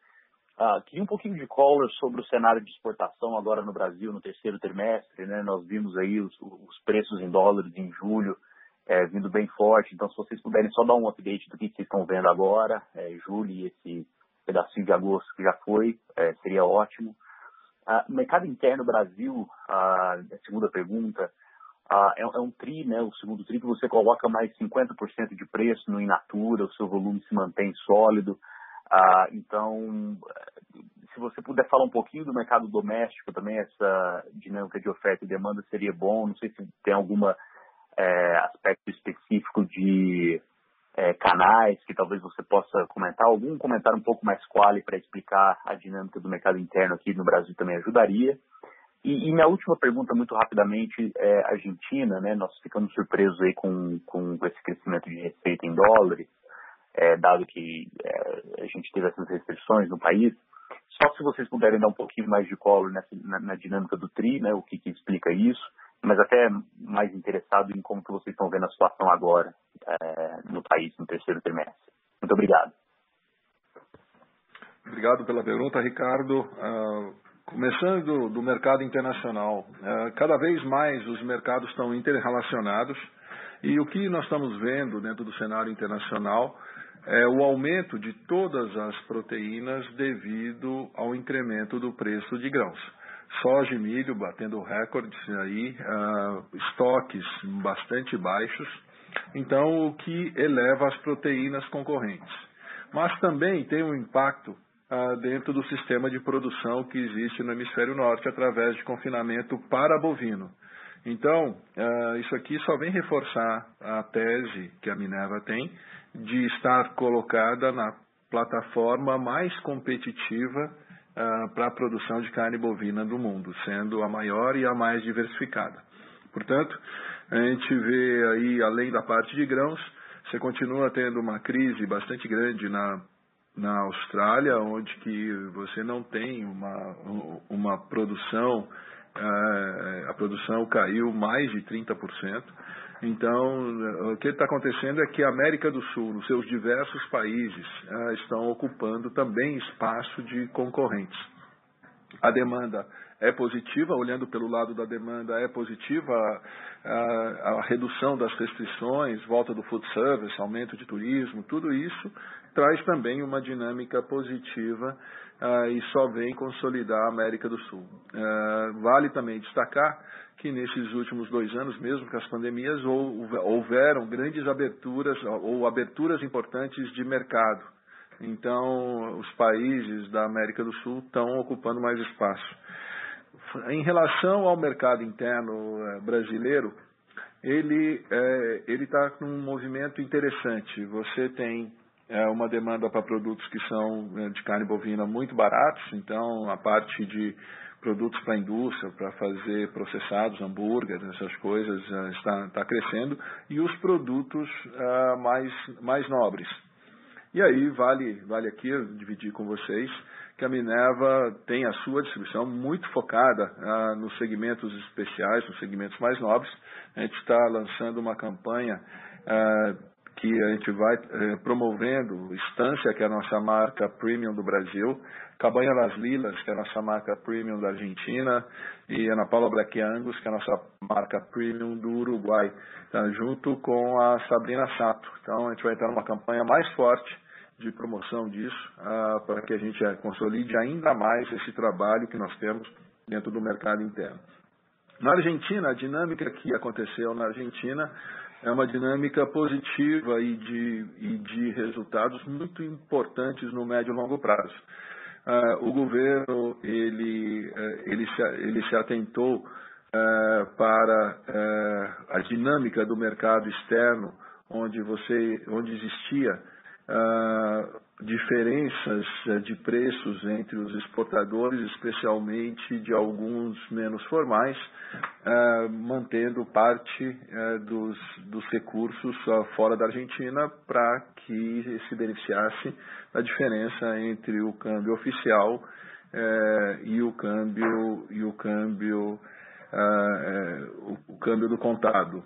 Uh, queria um pouquinho de color sobre o cenário de exportação agora no Brasil no terceiro trimestre. Né? Nós vimos aí os, os preços em dólares em julho é, vindo bem forte. Então, se vocês puderem só dar um update do que vocês estão vendo agora, é, julho e esse pedacinho de agosto que já foi, é, seria ótimo. O mercado interno Brasil, a segunda pergunta, uh, é, é, um TRI, né, o segundo TRI, que você coloca mais 50% de preço no Inatura, o seu volume se mantém sólido. então, se você puder falar um pouquinho do mercado doméstico também, essa dinâmica de oferta e demanda seria bom. Não sei se tem algum é, aspecto específico de é, canais que talvez você possa comentar, algum comentário um pouco mais quali para explicar a dinâmica do mercado interno aqui no Brasil também ajudaria. E, e, minha última pergunta, muito rapidamente, é Argentina, né? Nós ficamos surpresos aí com, com esse crescimento de receita em dólares, é, dado que é, a gente teve essas restrições no país. Só se vocês puderem dar um pouquinho mais de colo nessa, na, na dinâmica do TRI, né? O que, que explica isso mas até mais interessado em como que vocês estão vendo a situação agora é, no país no terceiro trimestre. Muito obrigado. Obrigado pela pergunta, Ricardo. Uh, começando do, do, mercado internacional, uh, cada vez mais os mercados estão interrelacionados e o que nós estamos vendo dentro do cenário internacional é o aumento de todas as proteínas devido ao incremento do preço de grãos. Soja e milho batendo recordes aí, uh, estoques bastante baixos, então o que eleva as proteínas concorrentes. Mas também tem um impacto uh, dentro do sistema de produção que existe no hemisfério norte através de confinamento para bovino. Então, uh, isso aqui só vem reforçar a tese que a Minerva tem de estar colocada na plataforma mais competitiva uh, para a produção de carne bovina do mundo, sendo a maior e a mais diversificada. Portanto, a gente vê aí, além da parte de grãos, você continua tendo uma crise bastante grande na, na Austrália, onde que você não tem uma, uma produção a, a produção caiu mais de 30%. Então, o que está acontecendo é que a América do Sul, nos seus diversos países, estão ocupando também espaço de concorrentes. A demanda é positiva, olhando pelo lado da demanda, é positiva a, a, a, redução das restrições, volta do food service, aumento de turismo, tudo isso traz também uma dinâmica positiva uh, e só vem consolidar a América do Sul. Uh, vale também destacar que nesses últimos dois anos, mesmo com as pandemias, houveram grandes aberturas ou aberturas importantes de mercado. Então, os países da América do Sul estão ocupando mais espaço. Em relação ao mercado interno eh, brasileiro, ele eh, ele está num movimento interessante. Você tem é uma demanda para produtos que são de carne bovina muito baratos, então a parte de produtos para a indústria, para fazer processados, hambúrguer, essas coisas, está, está crescendo, e os produtos uh, mais, mais nobres. E aí vale, vale aqui dividir com vocês que a Minerva tem a sua distribuição muito focada uh, nos segmentos especiais, nos segmentos mais nobres. A gente está lançando uma campanha que a gente vai eh, promovendo Estância, que é a nossa marca premium do Brasil, Cabanha das Lilas, que é a nossa marca premium da Argentina, e Ana Paula Black Angus, que é a nossa marca premium do Uruguai, tá? junto com a Sabrina Sato. Então a gente vai entrar numa campanha mais forte de promoção disso, ah, para que a gente eh, consolide ainda mais esse trabalho que nós temos dentro do mercado interno. Na Argentina, a dinâmica que aconteceu na Argentina é uma dinâmica positiva e de, e de resultados muito importantes no médio e longo prazo. Uh, o governo ele, uh, ele, se, ele se atentou uh, para a dinâmica do mercado externo, onde, você, onde existia diferenças eh, de preços entre os exportadores, especialmente de alguns menos formais, uh, mantendo parte uh, dos, dos recursos uh, fora da Argentina para que se beneficiasse da diferença entre o câmbio oficial e o câmbio e o câmbio o, o câmbio do contado.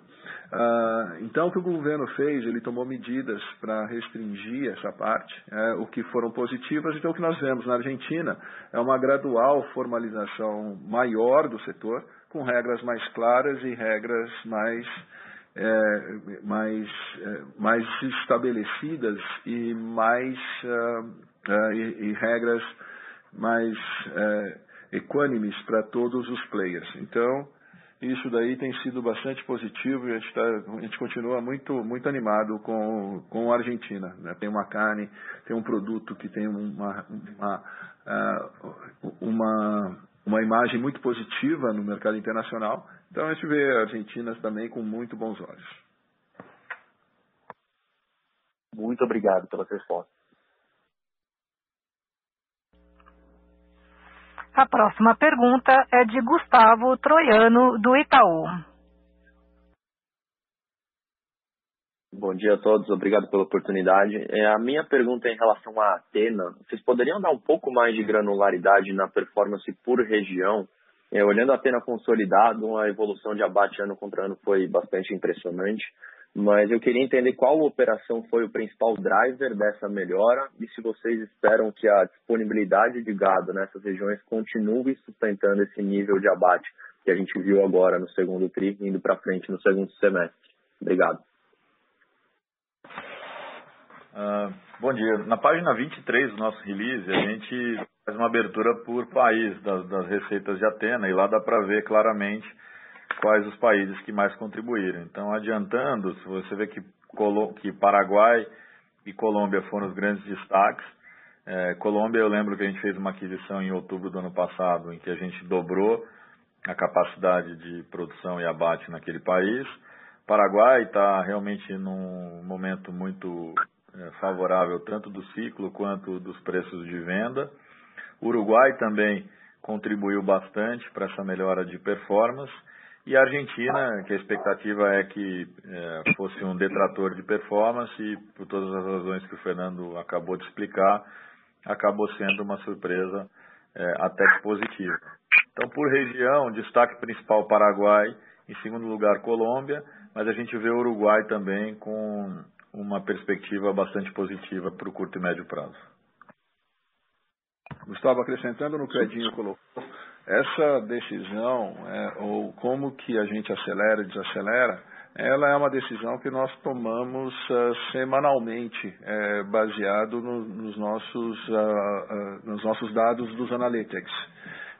Uh, então, o que o governo fez, ele tomou medidas para restringir essa parte, é, o que foram positivas. Então, o que nós vemos na Argentina é uma gradual formalização maior do setor, com regras mais claras e regras mais, é, mais, é, mais estabelecidas e mais uh, e, e, regras mais equânimes para todos os players. Então, isso daí tem sido bastante positivo e a gente, tá, a gente continua muito, muito animado com, com a Argentina. Né? Tem uma carne, tem um produto que tem uma, uma, uh, uma, uma imagem muito positiva no mercado internacional. Então a gente vê a Argentina também com muito bons olhos. Muito obrigado pela resposta. A próxima pergunta é de Gustavo Troiano, do Itaú. Bom dia a todos, obrigado pela oportunidade. É, a minha pergunta é em relação à Atena. Vocês poderiam dar um pouco mais de granularidade na performance por região? É, olhando a Atena consolidado, a evolução de abate ano contra ano foi bastante impressionante mas eu queria entender qual operação foi o principal driver dessa melhora e se vocês esperam que a disponibilidade de gado nessas regiões continue sustentando esse nível de abate que a gente viu agora no segundo TRI, indo para frente no segundo semestre. Obrigado. Uh, bom dia. Na página 23 do nosso release, a gente uma abertura por país das, das receitas de Atena e lá dá para ver claramente quais os países que mais contribuíram. Então, adiantando, se você vê que, que Paraguai e Colômbia foram os grandes destaques, é, Colômbia, eu lembro que a gente fez uma aquisição em outubro do ano passado, em que a gente dobrou a capacidade de produção e abate naquele país. Paraguai está realmente num momento muito é, favorável, tanto do ciclo quanto dos preços de venda. Uruguai também contribuiu bastante para essa melhora de performance. E a Argentina, que a expectativa é que é, fosse um detrator de performance, e por todas as razões que o Fernando acabou de explicar, acabou sendo uma surpresa é, até que positiva. Então, por região, destaque principal Paraguai, em segundo lugar Colômbia, mas a gente vê o Uruguai também com uma perspectiva bastante positiva para o curto e médio prazo. Gustavo, acrescentando no que o Edinho colocou, essa decisão, é, ou como que a gente acelera e desacelera, ela é uma decisão que nós tomamos uh, semanalmente, é, baseado no, nos, nossos, uh, uh, nos nossos dados dos analytics.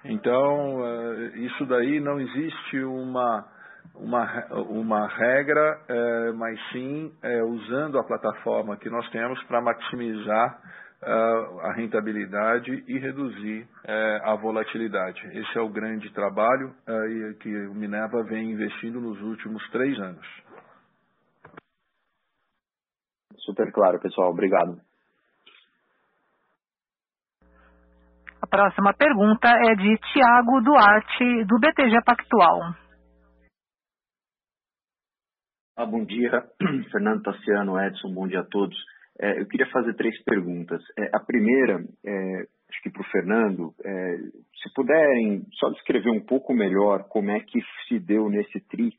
Então, isso daí não existe uma, uma, uma regra, mas sim usando a plataforma que nós temos para maximizar a rentabilidade e reduzir é, a volatilidade. Esse é o grande trabalho é, que o Minerva vem investindo nos últimos três anos. Super claro, pessoal. Obrigado. A próxima pergunta é de Tiago Duarte, do BTG Pactual. Ah, bom dia, Fernando Tassiano, Edson, bom dia a todos. É, eu queria fazer três perguntas. É, a primeira, é, acho que para o Fernando, se puderem só descrever um pouco melhor como é que se deu nesse TRI,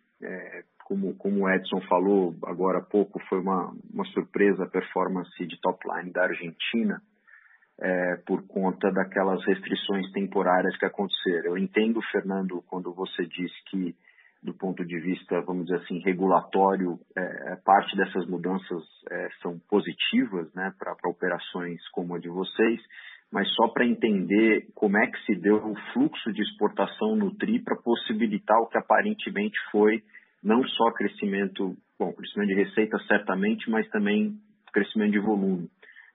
como, como o Edson falou agora há pouco, foi uma, uma surpresa a performance de top line da Argentina, é, por conta daquelas restrições temporárias que aconteceram. Eu entendo, Fernando, quando você diz que do ponto de vista, vamos dizer assim, regulatório, é, parte dessas mudanças é, são positivas né, para operações como a de vocês, mas só para entender como é que se deu o fluxo de exportação no TRI para possibilitar o que aparentemente foi não só crescimento, bom, crescimento de receita certamente, mas também crescimento de volume.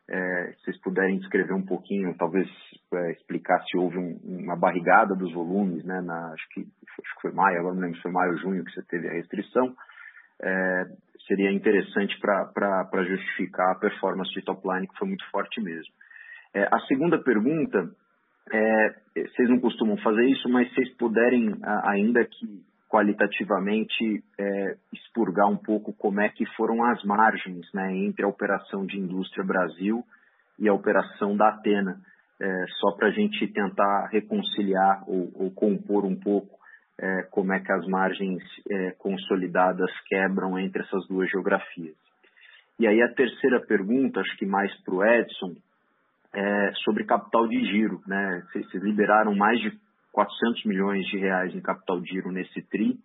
É, se vocês puderem descrever um pouquinho, talvez é, explicar se houve um, uma barrigada dos volumes, né, na, acho, que, acho que foi maio, agora não lembro se foi maio ou junho que você teve a restrição, é, seria interessante para justificar a performance de top line, que foi muito forte mesmo. É, a segunda pergunta, é, vocês não costumam fazer isso, mas se vocês puderem, ainda que qualitativamente é, expurgar um pouco como é que foram as margens né, entre a operação de indústria Brasil e a operação da Atena, é, só para a gente tentar reconciliar ou, ou compor um pouco é, como é que as margens é, consolidadas quebram entre essas duas geografias. E aí a terceira pergunta, acho que mais para o Edson, é sobre capital de giro. Né? Vocês liberaram mais de 400 milhões de reais em capital giro nesse TRI,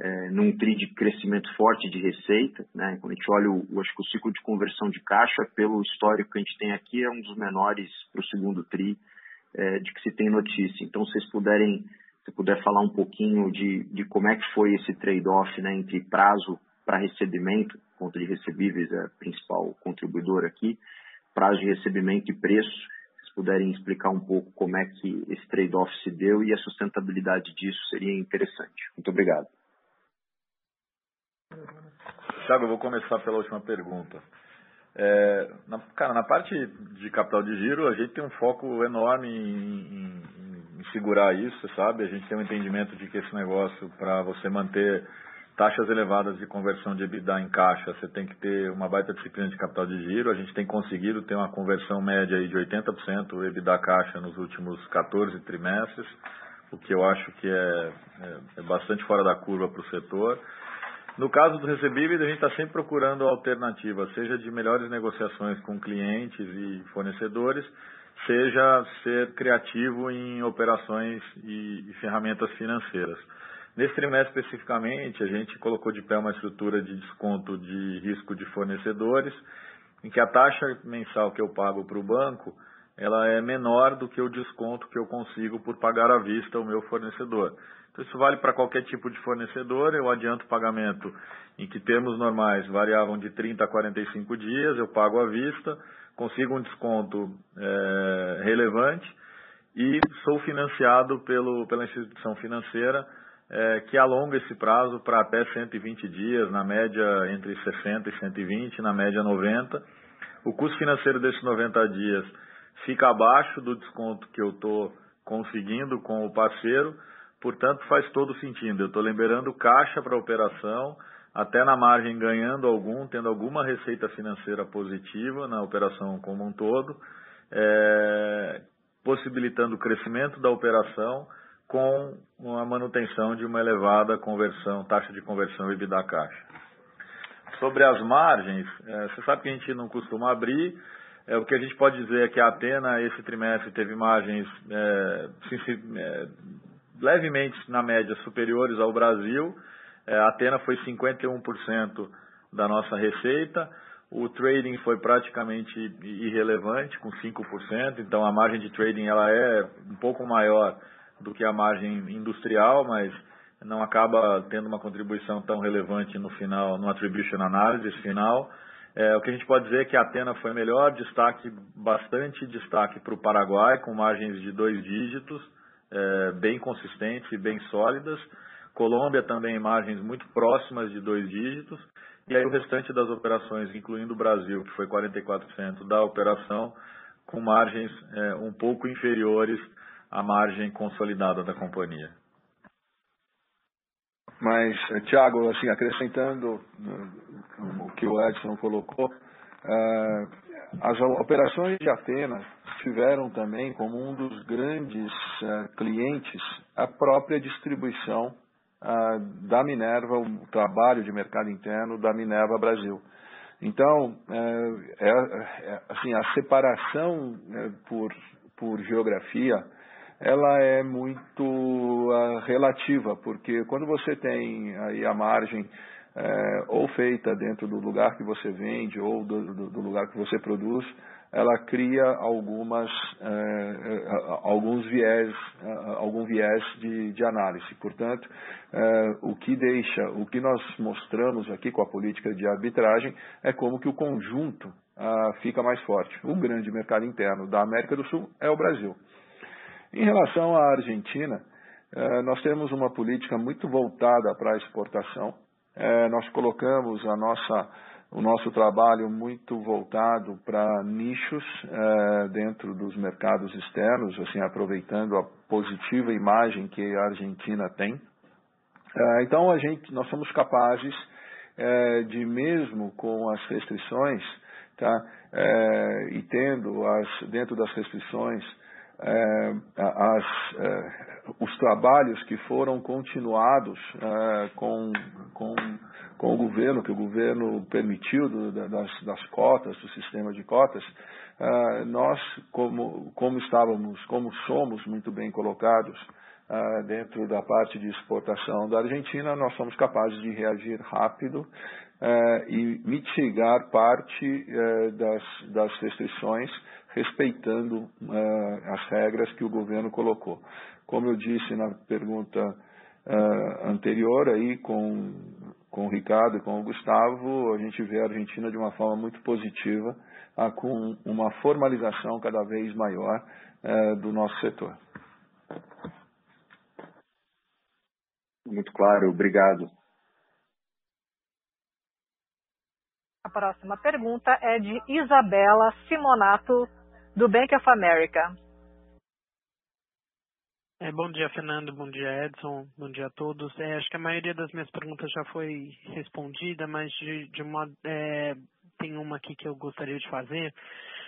é, num TRI de crescimento forte de receita. Né? Quando a gente olha, o, acho que o ciclo de conversão de caixa, pelo histórico que a gente tem aqui, é um dos menores para o segundo TRI é, de que se tem notícia. Então, se vocês puderem, se puder falar um pouquinho de, de como é que foi esse trade-off né, entre prazo para recebimento, conta de recebíveis é a principal contribuidor aqui, prazo de recebimento e preço, puderem explicar um pouco como é que esse trade-off se deu e a sustentabilidade disso seria interessante. Muito obrigado. Thiago, eu vou começar pela última pergunta. É, na, cara, na parte de capital de giro, a gente tem um foco enorme em, em, em segurar isso, sabe? A gente tem um entendimento de que esse negócio, para você manter taxas elevadas de conversão de EBITDA em caixa, você tem que ter uma baita disciplina de capital de giro. A gente tem conseguido ter uma conversão média de 80% EBITDA caixa nos últimos 14 trimestres, o que eu acho que é, é, é bastante fora da curva para o setor. No caso do recebíveis, a gente está sempre procurando alternativas, seja de melhores negociações com clientes e fornecedores, seja ser criativo em operações e, e ferramentas financeiras. Nesse trimestre especificamente, a gente colocou de pé uma estrutura de desconto de risco de fornecedores, em que a taxa mensal que eu pago para o banco ela é menor do que o desconto que eu consigo por pagar à vista o meu fornecedor. Então, isso vale para qualquer tipo de fornecedor. Eu adianto o pagamento em que termos normais variavam de 30 a 45 dias, eu pago à vista, consigo um desconto é, relevante e sou financiado pelo, pela instituição financeira é, que alonga esse prazo para até 120 dias, na média entre 60 e 120, na média 90. O custo financeiro desses 90 dias fica abaixo do desconto que eu estou conseguindo com o parceiro, portanto faz todo sentido. Eu estou liberando caixa para a operação, até na margem ganhando algum, tendo alguma receita financeira positiva na operação como um todo, é, possibilitando o crescimento da operação com a manutenção de uma elevada conversão, taxa de conversão EBITDA caixa. Sobre as margens, é, você sabe que a gente não costuma abrir, é, o que a gente pode dizer é que a Atena, esse trimestre, teve margens é, é, levemente, na média, superiores ao Brasil. É, a Atena foi 51% da nossa receita. O trading foi praticamente irrelevante, com 5%. Então, a margem de trading ela é um pouco maior do que a margem industrial, mas não acaba tendo uma contribuição tão relevante no final, no attribution analysis final. É, o que a gente pode dizer é que a Atena foi melhor, destaque, bastante destaque para o Paraguai, com margens de dois dígitos, é, bem consistentes e bem sólidas. Colômbia também margens muito próximas de dois dígitos. E aí o restante das operações, incluindo o Brasil, que foi 44% da operação, com margens é, um pouco inferiores à margem consolidada da companhia. Mas, Tiago, assim, acrescentando eh, o que o Edson colocou, uh, as operações de Atena tiveram também como um dos grandes uh, clientes a própria distribuição uh, da Minerva, o trabalho de mercado interno da Minerva Brasil. Então, é, é, assim, a separação por, por geografia ela é muito uh, relativa, porque quando você tem aí a margem é, ou feita dentro do lugar que você vende ou do, do, lugar que você produz, ela cria algumas é, alguns viés algum viés de, de análise. Portanto é, o que deixa o que nós mostramos aqui com a política de arbitragem é como que o conjunto ah, fica mais forte. O grande mercado interno da América do Sul é o Brasil em relação à Argentina, eh, nós temos uma política muito voltada para a exportação. Eh, nós colocamos a nossa, o nosso trabalho muito voltado para nichos eh, dentro dos mercados externos, assim aproveitando a positiva imagem que a Argentina tem. Então a gente, nós somos capazes de mesmo com as restrições, tá, e tendo as dentro das restrições é, as, é, os trabalhos que foram continuados é, com, com, com o governo, que o governo permitiu do, das, das cotas, do sistema de cotas, é, nós, como, como estávamos, como somos muito bem colocados é, dentro da parte de exportação da Argentina, nós somos capazes de reagir rápido é, e mitigar parte das, das restrições respeitando uh, as regras que o governo colocou. Como eu disse na pergunta uh, anterior aí com, com o Ricardo e com o Gustavo, a gente vê a Argentina de uma forma muito positiva, uh, com uma formalização cada vez maior eh, do nosso setor. Muito claro, obrigado. A próxima pergunta é de Isabela Simonato do Bank of America. É, bom dia, Fernando. Bom dia, Edson. Bom dia a todos. É, acho que a maioria das minhas perguntas já foi respondida, mas de, de uma, é, tem uma aqui que eu gostaria de fazer.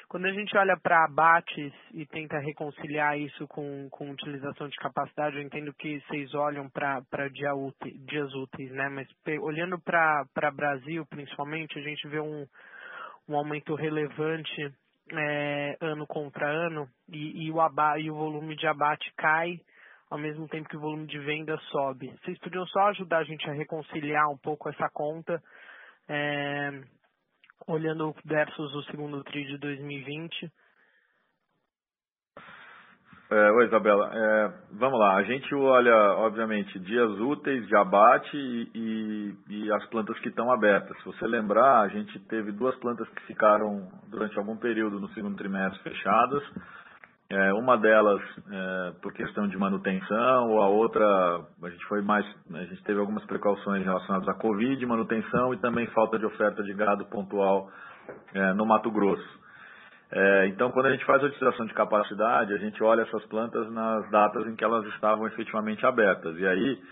Quando a gente olha para abates e tenta reconciliar isso com, com utilização de capacidade, eu entendo que vocês olham para dia dias úteis, né? Mas olhando para Brasil, principalmente, a gente vê um, um aumento relevante é, ano contra ano e, e, o aba, e o volume de abate cai ao mesmo tempo que o volume de venda sobe. Vocês podiam só ajudar a gente a reconciliar um pouco essa conta, é, olhando versus o segundo TRI de 2020 É, oi, Isabela. É, vamos lá. A gente olha, obviamente, dias úteis de abate e, e, e as plantas que estão abertas. Se você lembrar, a gente teve duas plantas que ficaram durante algum período no segundo trimestre fechadas. É, uma delas é, por questão de manutenção, a outra a gente foi mais, a gente teve algumas precauções relacionadas à Covid, manutenção e também falta de oferta de gado pontual é, no Mato Grosso. É, então, quando a gente faz a utilização de capacidade, a gente olha essas plantas nas datas em que elas estavam efetivamente abertas. E aí,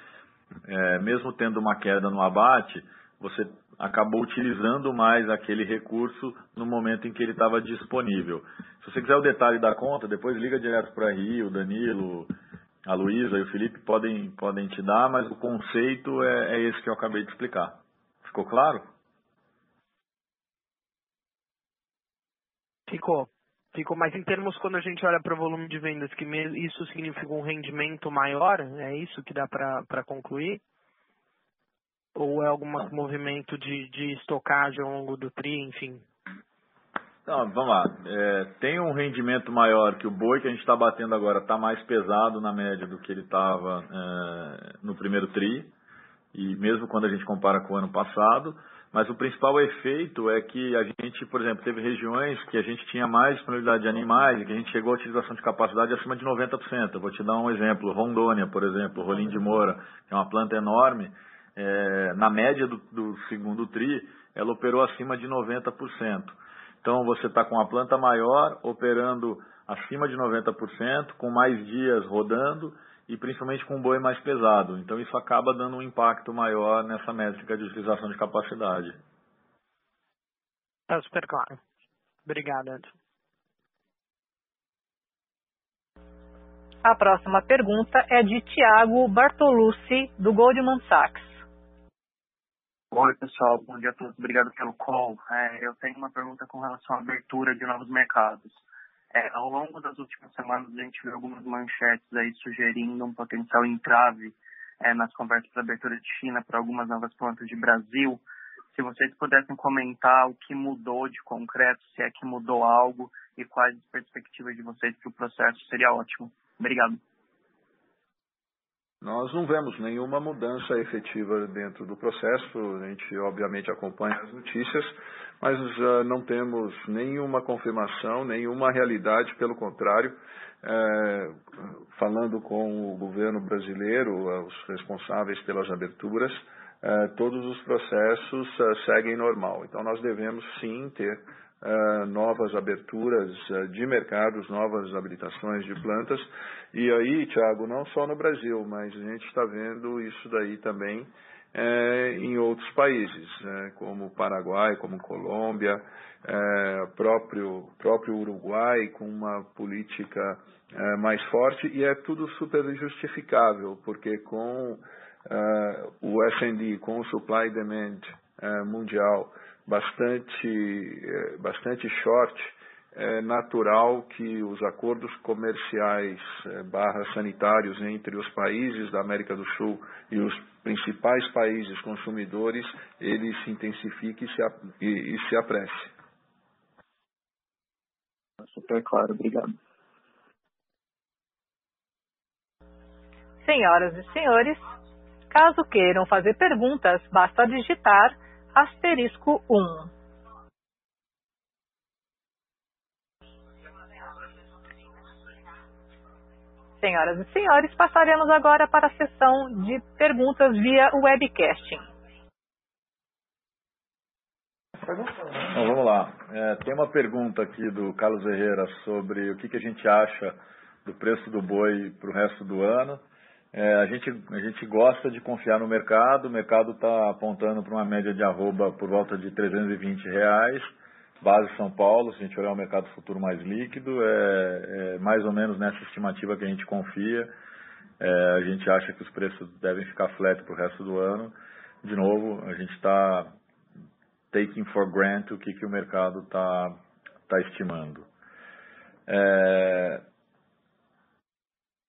é, mesmo tendo uma queda no abate, você acabou utilizando mais aquele recurso no momento em que ele estava disponível. Se você quiser o detalhe da conta, depois liga direto para a RI, o Danilo, a Luísa e o Felipe podem, podem te dar, mas o conceito é, é esse que eu acabei de explicar. Ficou claro? Ficou. Ficou, mas em termos quando a gente olha para o volume de vendas, que isso significa um rendimento maior, é isso que dá para concluir? Ou é algum movimento de, de estocagem ao longo do TRI, enfim? Não, vamos lá. É, tem um rendimento maior que o boi que a gente está batendo agora está mais pesado na média do que ele estava é, no primeiro TRI, e mesmo quando a gente compara com o ano passado. Mas o principal efeito é que a gente, por exemplo, teve regiões que a gente tinha mais disponibilidade de animais e que a gente chegou à utilização de capacidade acima de 90%. Eu vou te dar um exemplo. Rondônia, por exemplo, Rolim de Moura, que é uma planta enorme, é, na média do, do segundo TRI, ela operou acima de 90%. Então, você está com a planta maior, operando acima de 90%, com mais dias rodando e principalmente com um boi mais pesado. Então isso acaba dando um impacto maior nessa métrica de utilização de capacidade. Está super claro. Obrigado, Edson. A próxima pergunta é de Tiago Bartolucci, do Goldman Sachs. Oi, pessoal. Bom dia a todos. Obrigado pelo call. É, eu tenho uma pergunta com relação à abertura de novos mercados. É, ao longo das últimas semanas, a gente viu algumas manchetes aí sugerindo um potencial entrave é, nas conversas para abertura de China para algumas novas plantas de Brasil. Se vocês pudessem comentar o que mudou de concreto, se é que mudou algo e quais as perspectivas de vocês para o processo, seria ótimo. Obrigado. Nós não vemos nenhuma mudança efetiva dentro do processo. A gente, obviamente, acompanha as notícias, mas uh, não temos nenhuma confirmação, nenhuma realidade. Pelo contrário, é, falando com o governo brasileiro, os responsáveis pelas aberturas, é, todos os processos uh, seguem normal. Então, nós devemos sim ter novas aberturas de mercados, novas habilitações de plantas. E aí, Tiago, não só no Brasil, mas a gente está vendo isso daí também é, em outros países, né, como Paraguai, como Colômbia, é, próprio, próprio Uruguai, com uma política é, mais forte, e é tudo super justificável, porque com o S&D, com o Supply Demand mundial, bastante, é, bastante short, é natural que os acordos comerciais é, barra sanitários entre os países da América do Sul e os principais países consumidores, ele se intensifique e se, e, e se apresse. Super claro, obrigado. Senhoras e senhores, caso queiram fazer perguntas, basta digitar asterisco 1. Senhoras e senhores, passaremos agora para a sessão de perguntas via webcasting. Então, vamos lá. É, tem uma pergunta aqui do Carlos Herrera sobre o que, que a gente acha do preço do boi para o resto do ano. É, a, gente, a gente gosta de confiar no mercado, o mercado está apontando para uma média de arroba por volta de 320 reais, base São Paulo, se a gente olhar o mercado futuro mais líquido, é, é mais ou menos nessa estimativa que a gente confia. É, a gente acha que os preços devem ficar flat para o resto do ano. De novo, a gente está taking for granted o que, que o mercado está tá estimando. É,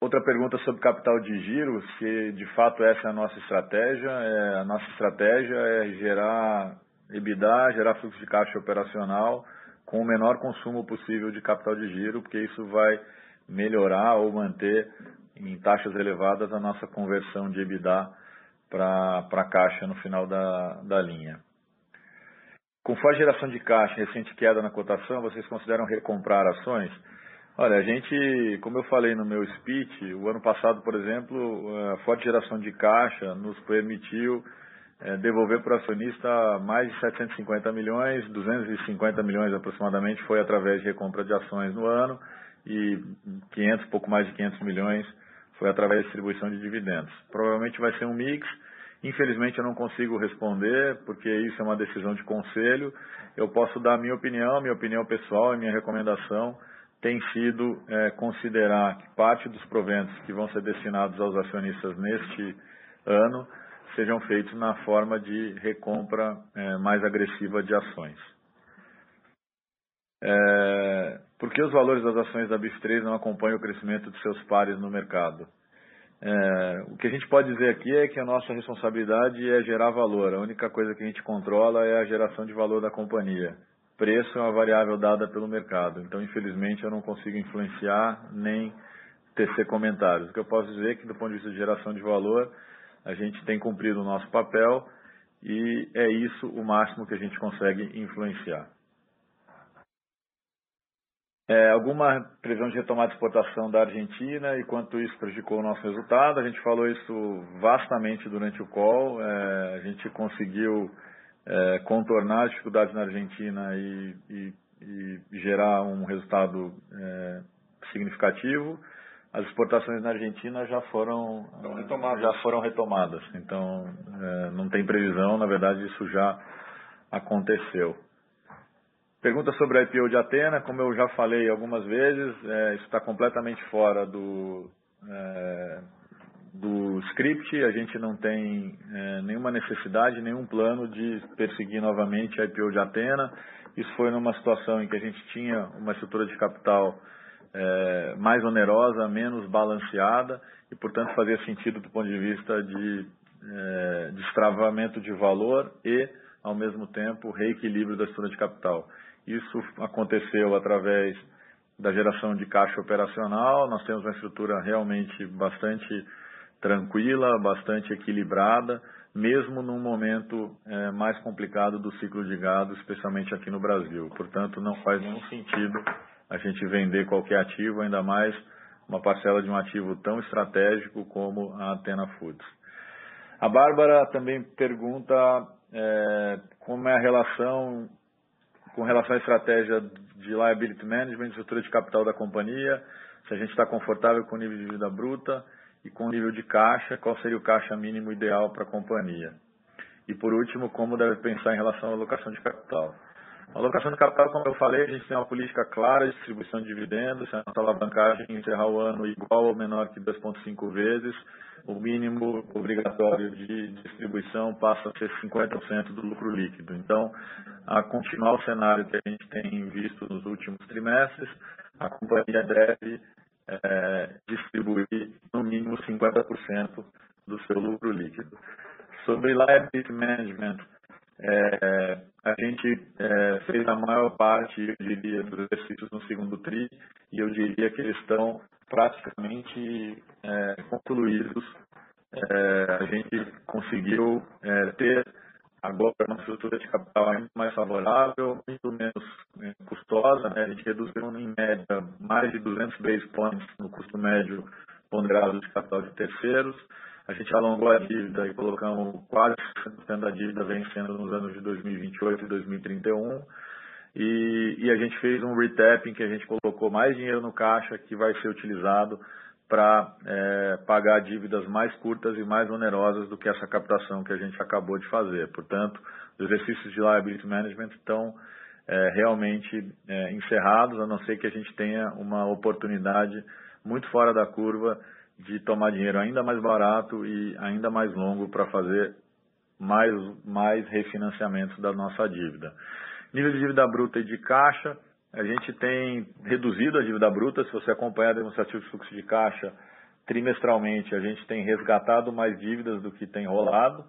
Outra pergunta sobre capital de giro, se de fato essa é a nossa estratégia. É, a nossa estratégia é gerar EBITDA, gerar fluxo de caixa operacional com o menor consumo possível de capital de giro, porque isso vai melhorar ou manter em taxas elevadas a nossa conversão de EBITDA para caixa no final da, da linha. Com forte geração de caixa e recente queda na cotação, vocês consideram recomprar ações? Olha, a gente, como eu falei no meu speech, o ano passado, por exemplo, a forte geração de caixa nos permitiu é, devolver para o acionista mais de 750 milhões, 250 milhões aproximadamente foi através de recompra de ações no ano e 500, pouco mais de 500 milhões foi através de distribuição de dividendos. Provavelmente vai ser um mix. Infelizmente eu não consigo responder, porque isso é uma decisão de conselho. Eu posso dar a minha opinião, minha opinião pessoal e minha recomendação tem sido é, considerar que parte dos proventos que vão ser destinados aos acionistas neste ano sejam feitos na forma de recompra é, mais agressiva de ações. É, por que os valores das ações da BIF3 não acompanham o crescimento de seus pares no mercado? É, o que a gente pode dizer aqui é que a nossa responsabilidade é gerar valor. A única coisa que a gente controla é a geração de valor da companhia. Preço é uma variável dada pelo mercado. Então, infelizmente, eu não consigo influenciar nem tecer comentários. O que eu posso dizer é que, do ponto de vista de geração de valor, a gente tem cumprido o nosso papel e é isso o máximo que a gente consegue influenciar. É, alguma previsão de retomada de exportação da Argentina e quanto isso prejudicou o nosso resultado. A gente falou isso vastamente durante o call. É, a gente conseguiu é, contornar as dificuldades na Argentina e, e, e gerar um resultado é, significativo. As exportações na Argentina já foram já foram retomadas. Então é, não tem previsão. Na verdade isso já aconteceu. Pergunta sobre a IPO de Atena, como eu já falei algumas vezes, é, isso está completamente fora do, é, do script, a gente não tem nenhuma necessidade, nenhum plano de perseguir novamente a IPO de Atena. Isso foi numa situação em que a gente tinha uma estrutura de capital é, mais onerosa, menos balanceada e, portanto, fazia sentido do ponto de vista de é, destravamento de valor e, ao mesmo tempo, reequilíbrio da estrutura de capital. Isso aconteceu através da geração de caixa operacional. Nós temos uma estrutura realmente bastante tranquila, bastante equilibrada, mesmo num momento é, mais complicado do ciclo de gado, especialmente aqui no Brasil. Portanto, não faz nenhum sentido a gente vender qualquer ativo, ainda mais uma parcela de um ativo tão estratégico como a Atena Foods. A Bárbara também pergunta é, como é a relação com relação à estratégia de liability management, estrutura de capital da companhia, se a gente está confortável com o nível de dívida bruta e com o nível de caixa, qual seria o caixa mínimo ideal para a companhia. E por último, como deve pensar em relação à alocação de capital. A alocação de capital, como eu falei, a gente tem uma política clara de distribuição de dividendos, se a nossa alavancagem encerrar o ano igual ou menor que 2,5 vezes, o mínimo obrigatório de distribuição passa a ser 50% do lucro líquido. Então, a continuar o cenário que a gente tem visto nos últimos trimestres, a companhia deve é, distribuir no mínimo 50% do seu lucro líquido. Sobre liability management, é, a gente é, fez a maior parte, eu diria, dos exercícios no segundo TRI e eu diria que eles estão praticamente é, concluídos. É, a gente conseguiu é, ter agora uma estrutura de capital ainda mais favorável, muito menos é, custosa. Né? A gente reduziu, em média, mais de 200 base points no custo médio ponderado de capital de terceiros. A gente alongou a dívida e colocamos quase 100% da dívida vencendo nos anos de 2028 e 2031. E, e a gente fez um retapping que a gente colocou mais dinheiro no caixa que vai ser utilizado para é, pagar dívidas mais curtas e mais onerosas do que essa captação que a gente acabou de fazer. Portanto, os exercícios de liability management estão é, realmente é, encerrados, a não ser que a gente tenha uma oportunidade muito fora da curva de tomar dinheiro ainda mais barato e ainda mais longo para fazer mais, mais refinanciamentos da nossa dívida. Nível de dívida bruta e de caixa, a gente tem reduzido a dívida bruta. Se você acompanhar a demonstrativo de fluxo de caixa trimestralmente, a gente tem resgatado mais dívidas do que tem rolado.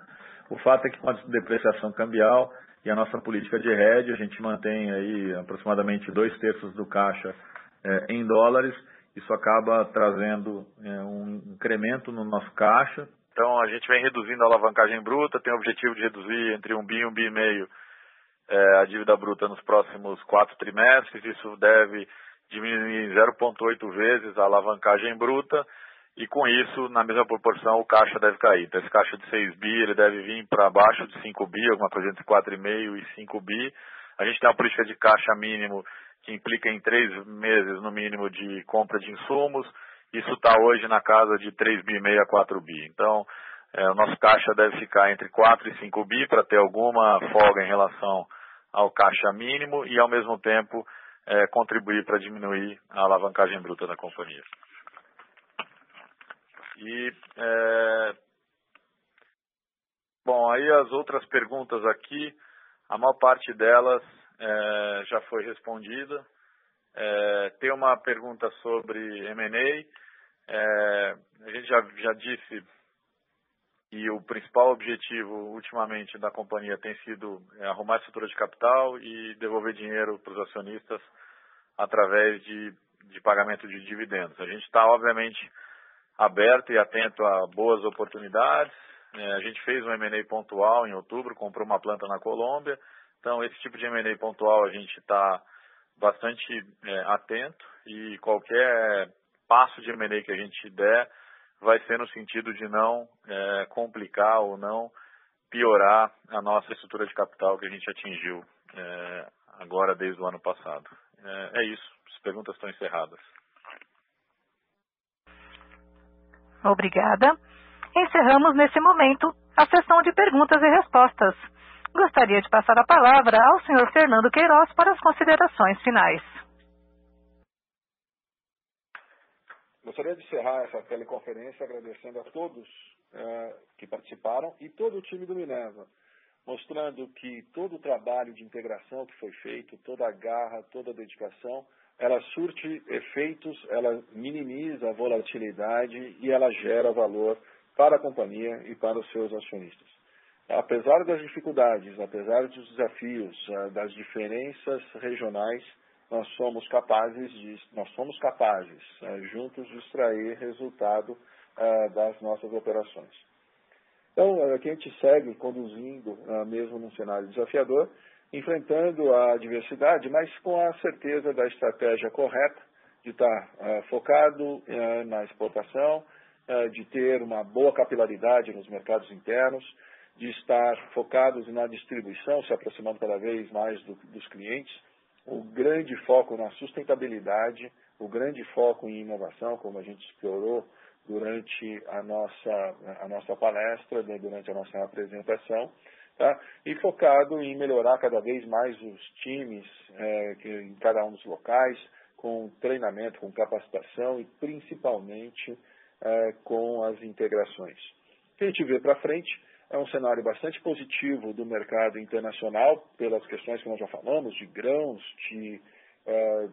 O fato é que com a depreciação cambial e a nossa política de hedge, a gente mantém aí aproximadamente dois terços do caixa é, em dólares isso acaba trazendo é, um incremento no nosso caixa. Então a gente vem reduzindo a alavancagem bruta, tem o objetivo de reduzir entre um bi e um bi e meio é, a dívida bruta nos próximos quatro trimestres. Isso deve diminuir em 0,8 vezes a alavancagem bruta e com isso, na mesma proporção, o caixa deve cair. Então esse caixa de 6 bi, ele deve vir para baixo de 5 bi, alguma coisa entre 4,5 e 5 bi. A gente tem uma política de caixa mínimo que implica em três meses no mínimo de compra de insumos. Isso está hoje na casa de 3 bi e meio a 4 bi. Então, é, o nosso caixa deve ficar entre 4 e 5 bi para ter alguma folga em relação ao caixa mínimo e, ao mesmo tempo, é, contribuir para diminuir a alavancagem bruta da companhia. E, é... bom, aí as outras perguntas aqui, a maior parte delas é, já foi respondida. É, tem uma pergunta sobre M&A. É, a gente já, já disse que o principal objetivo ultimamente da companhia tem sido é, arrumar estrutura de capital e devolver dinheiro para os acionistas através de, de pagamento de dividendos. A gente está, obviamente, aberto e atento a boas oportunidades. É, a gente fez um M&A pontual em outubro, comprou uma planta na Colômbia. Então, esse tipo de M&A pontual a gente está bastante é, atento e qualquer passo de M&A que a gente der vai ser no sentido de não é, complicar ou não piorar a nossa estrutura de capital que a gente atingiu é, agora desde o ano passado. É, é isso. As perguntas estão encerradas. Obrigada. Encerramos nesse momento a sessão de perguntas e respostas. Gostaria de passar a palavra ao senhor Fernando Queiroz para as considerações finais. Gostaria de encerrar essa teleconferência agradecendo a todos uh, que participaram e todo o time do Minerva, mostrando que todo o trabalho de integração que foi feito, toda a garra, toda a dedicação ela surte efeitos, ela minimiza a volatilidade e ela gera valor para a companhia e para os seus acionistas. Apesar das dificuldades, apesar dos desafios, eh, das diferenças regionais, nós somos capazes de, nós somos capazes eh, juntos de extrair resultado eh, das nossas operações. Então, aqui a gente segue conduzindo, mesmo num cenário desafiador, enfrentando a diversidade, mas com a certeza da estratégia correta, de estar focado na exportação, de ter uma boa capilaridade nos mercados internos, de estar focados na distribuição, se aproximando cada vez mais do, dos clientes, o grande foco na sustentabilidade, o grande foco em inovação, como a gente explorou durante a nossa, a nossa palestra, né, durante a nossa apresentação, Tá? E focado em melhorar cada vez mais os times é, em cada um dos locais, com treinamento, com capacitação e principalmente é, com as integrações. O que a gente vê para frente é um cenário bastante positivo do mercado internacional, pelas questões que nós já falamos, de grãos, de, é,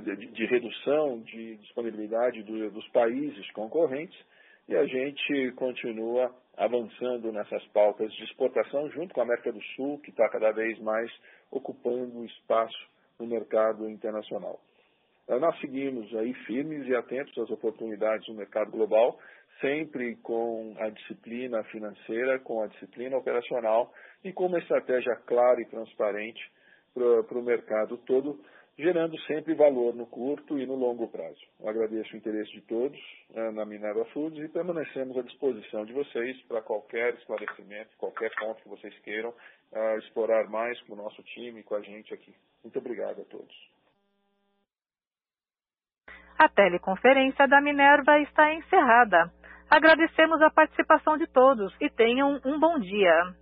de, de redução de disponibilidade do, dos países concorrentes, e a gente continua avançando nessas pautas de exportação junto com a América do Sul, que está cada vez mais ocupando espaço no mercado internacional. Eh, nós seguimos aí firmes e atentos às oportunidades no mercado global, sempre com a disciplina financeira, com a disciplina operacional e com uma estratégia clara e transparente para o mercado todo, gerando sempre valor no curto e no longo prazo. Eu agradeço o interesse de todos né, na Minerva Foods e permanecemos à disposição de vocês para qualquer esclarecimento, qualquer ponto que vocês queiram uh, explorar mais com o nosso time, com a gente aqui. Muito obrigado a todos. A teleconferência da Minerva está encerrada. Agradecemos a participação de todos e tenham um bom dia.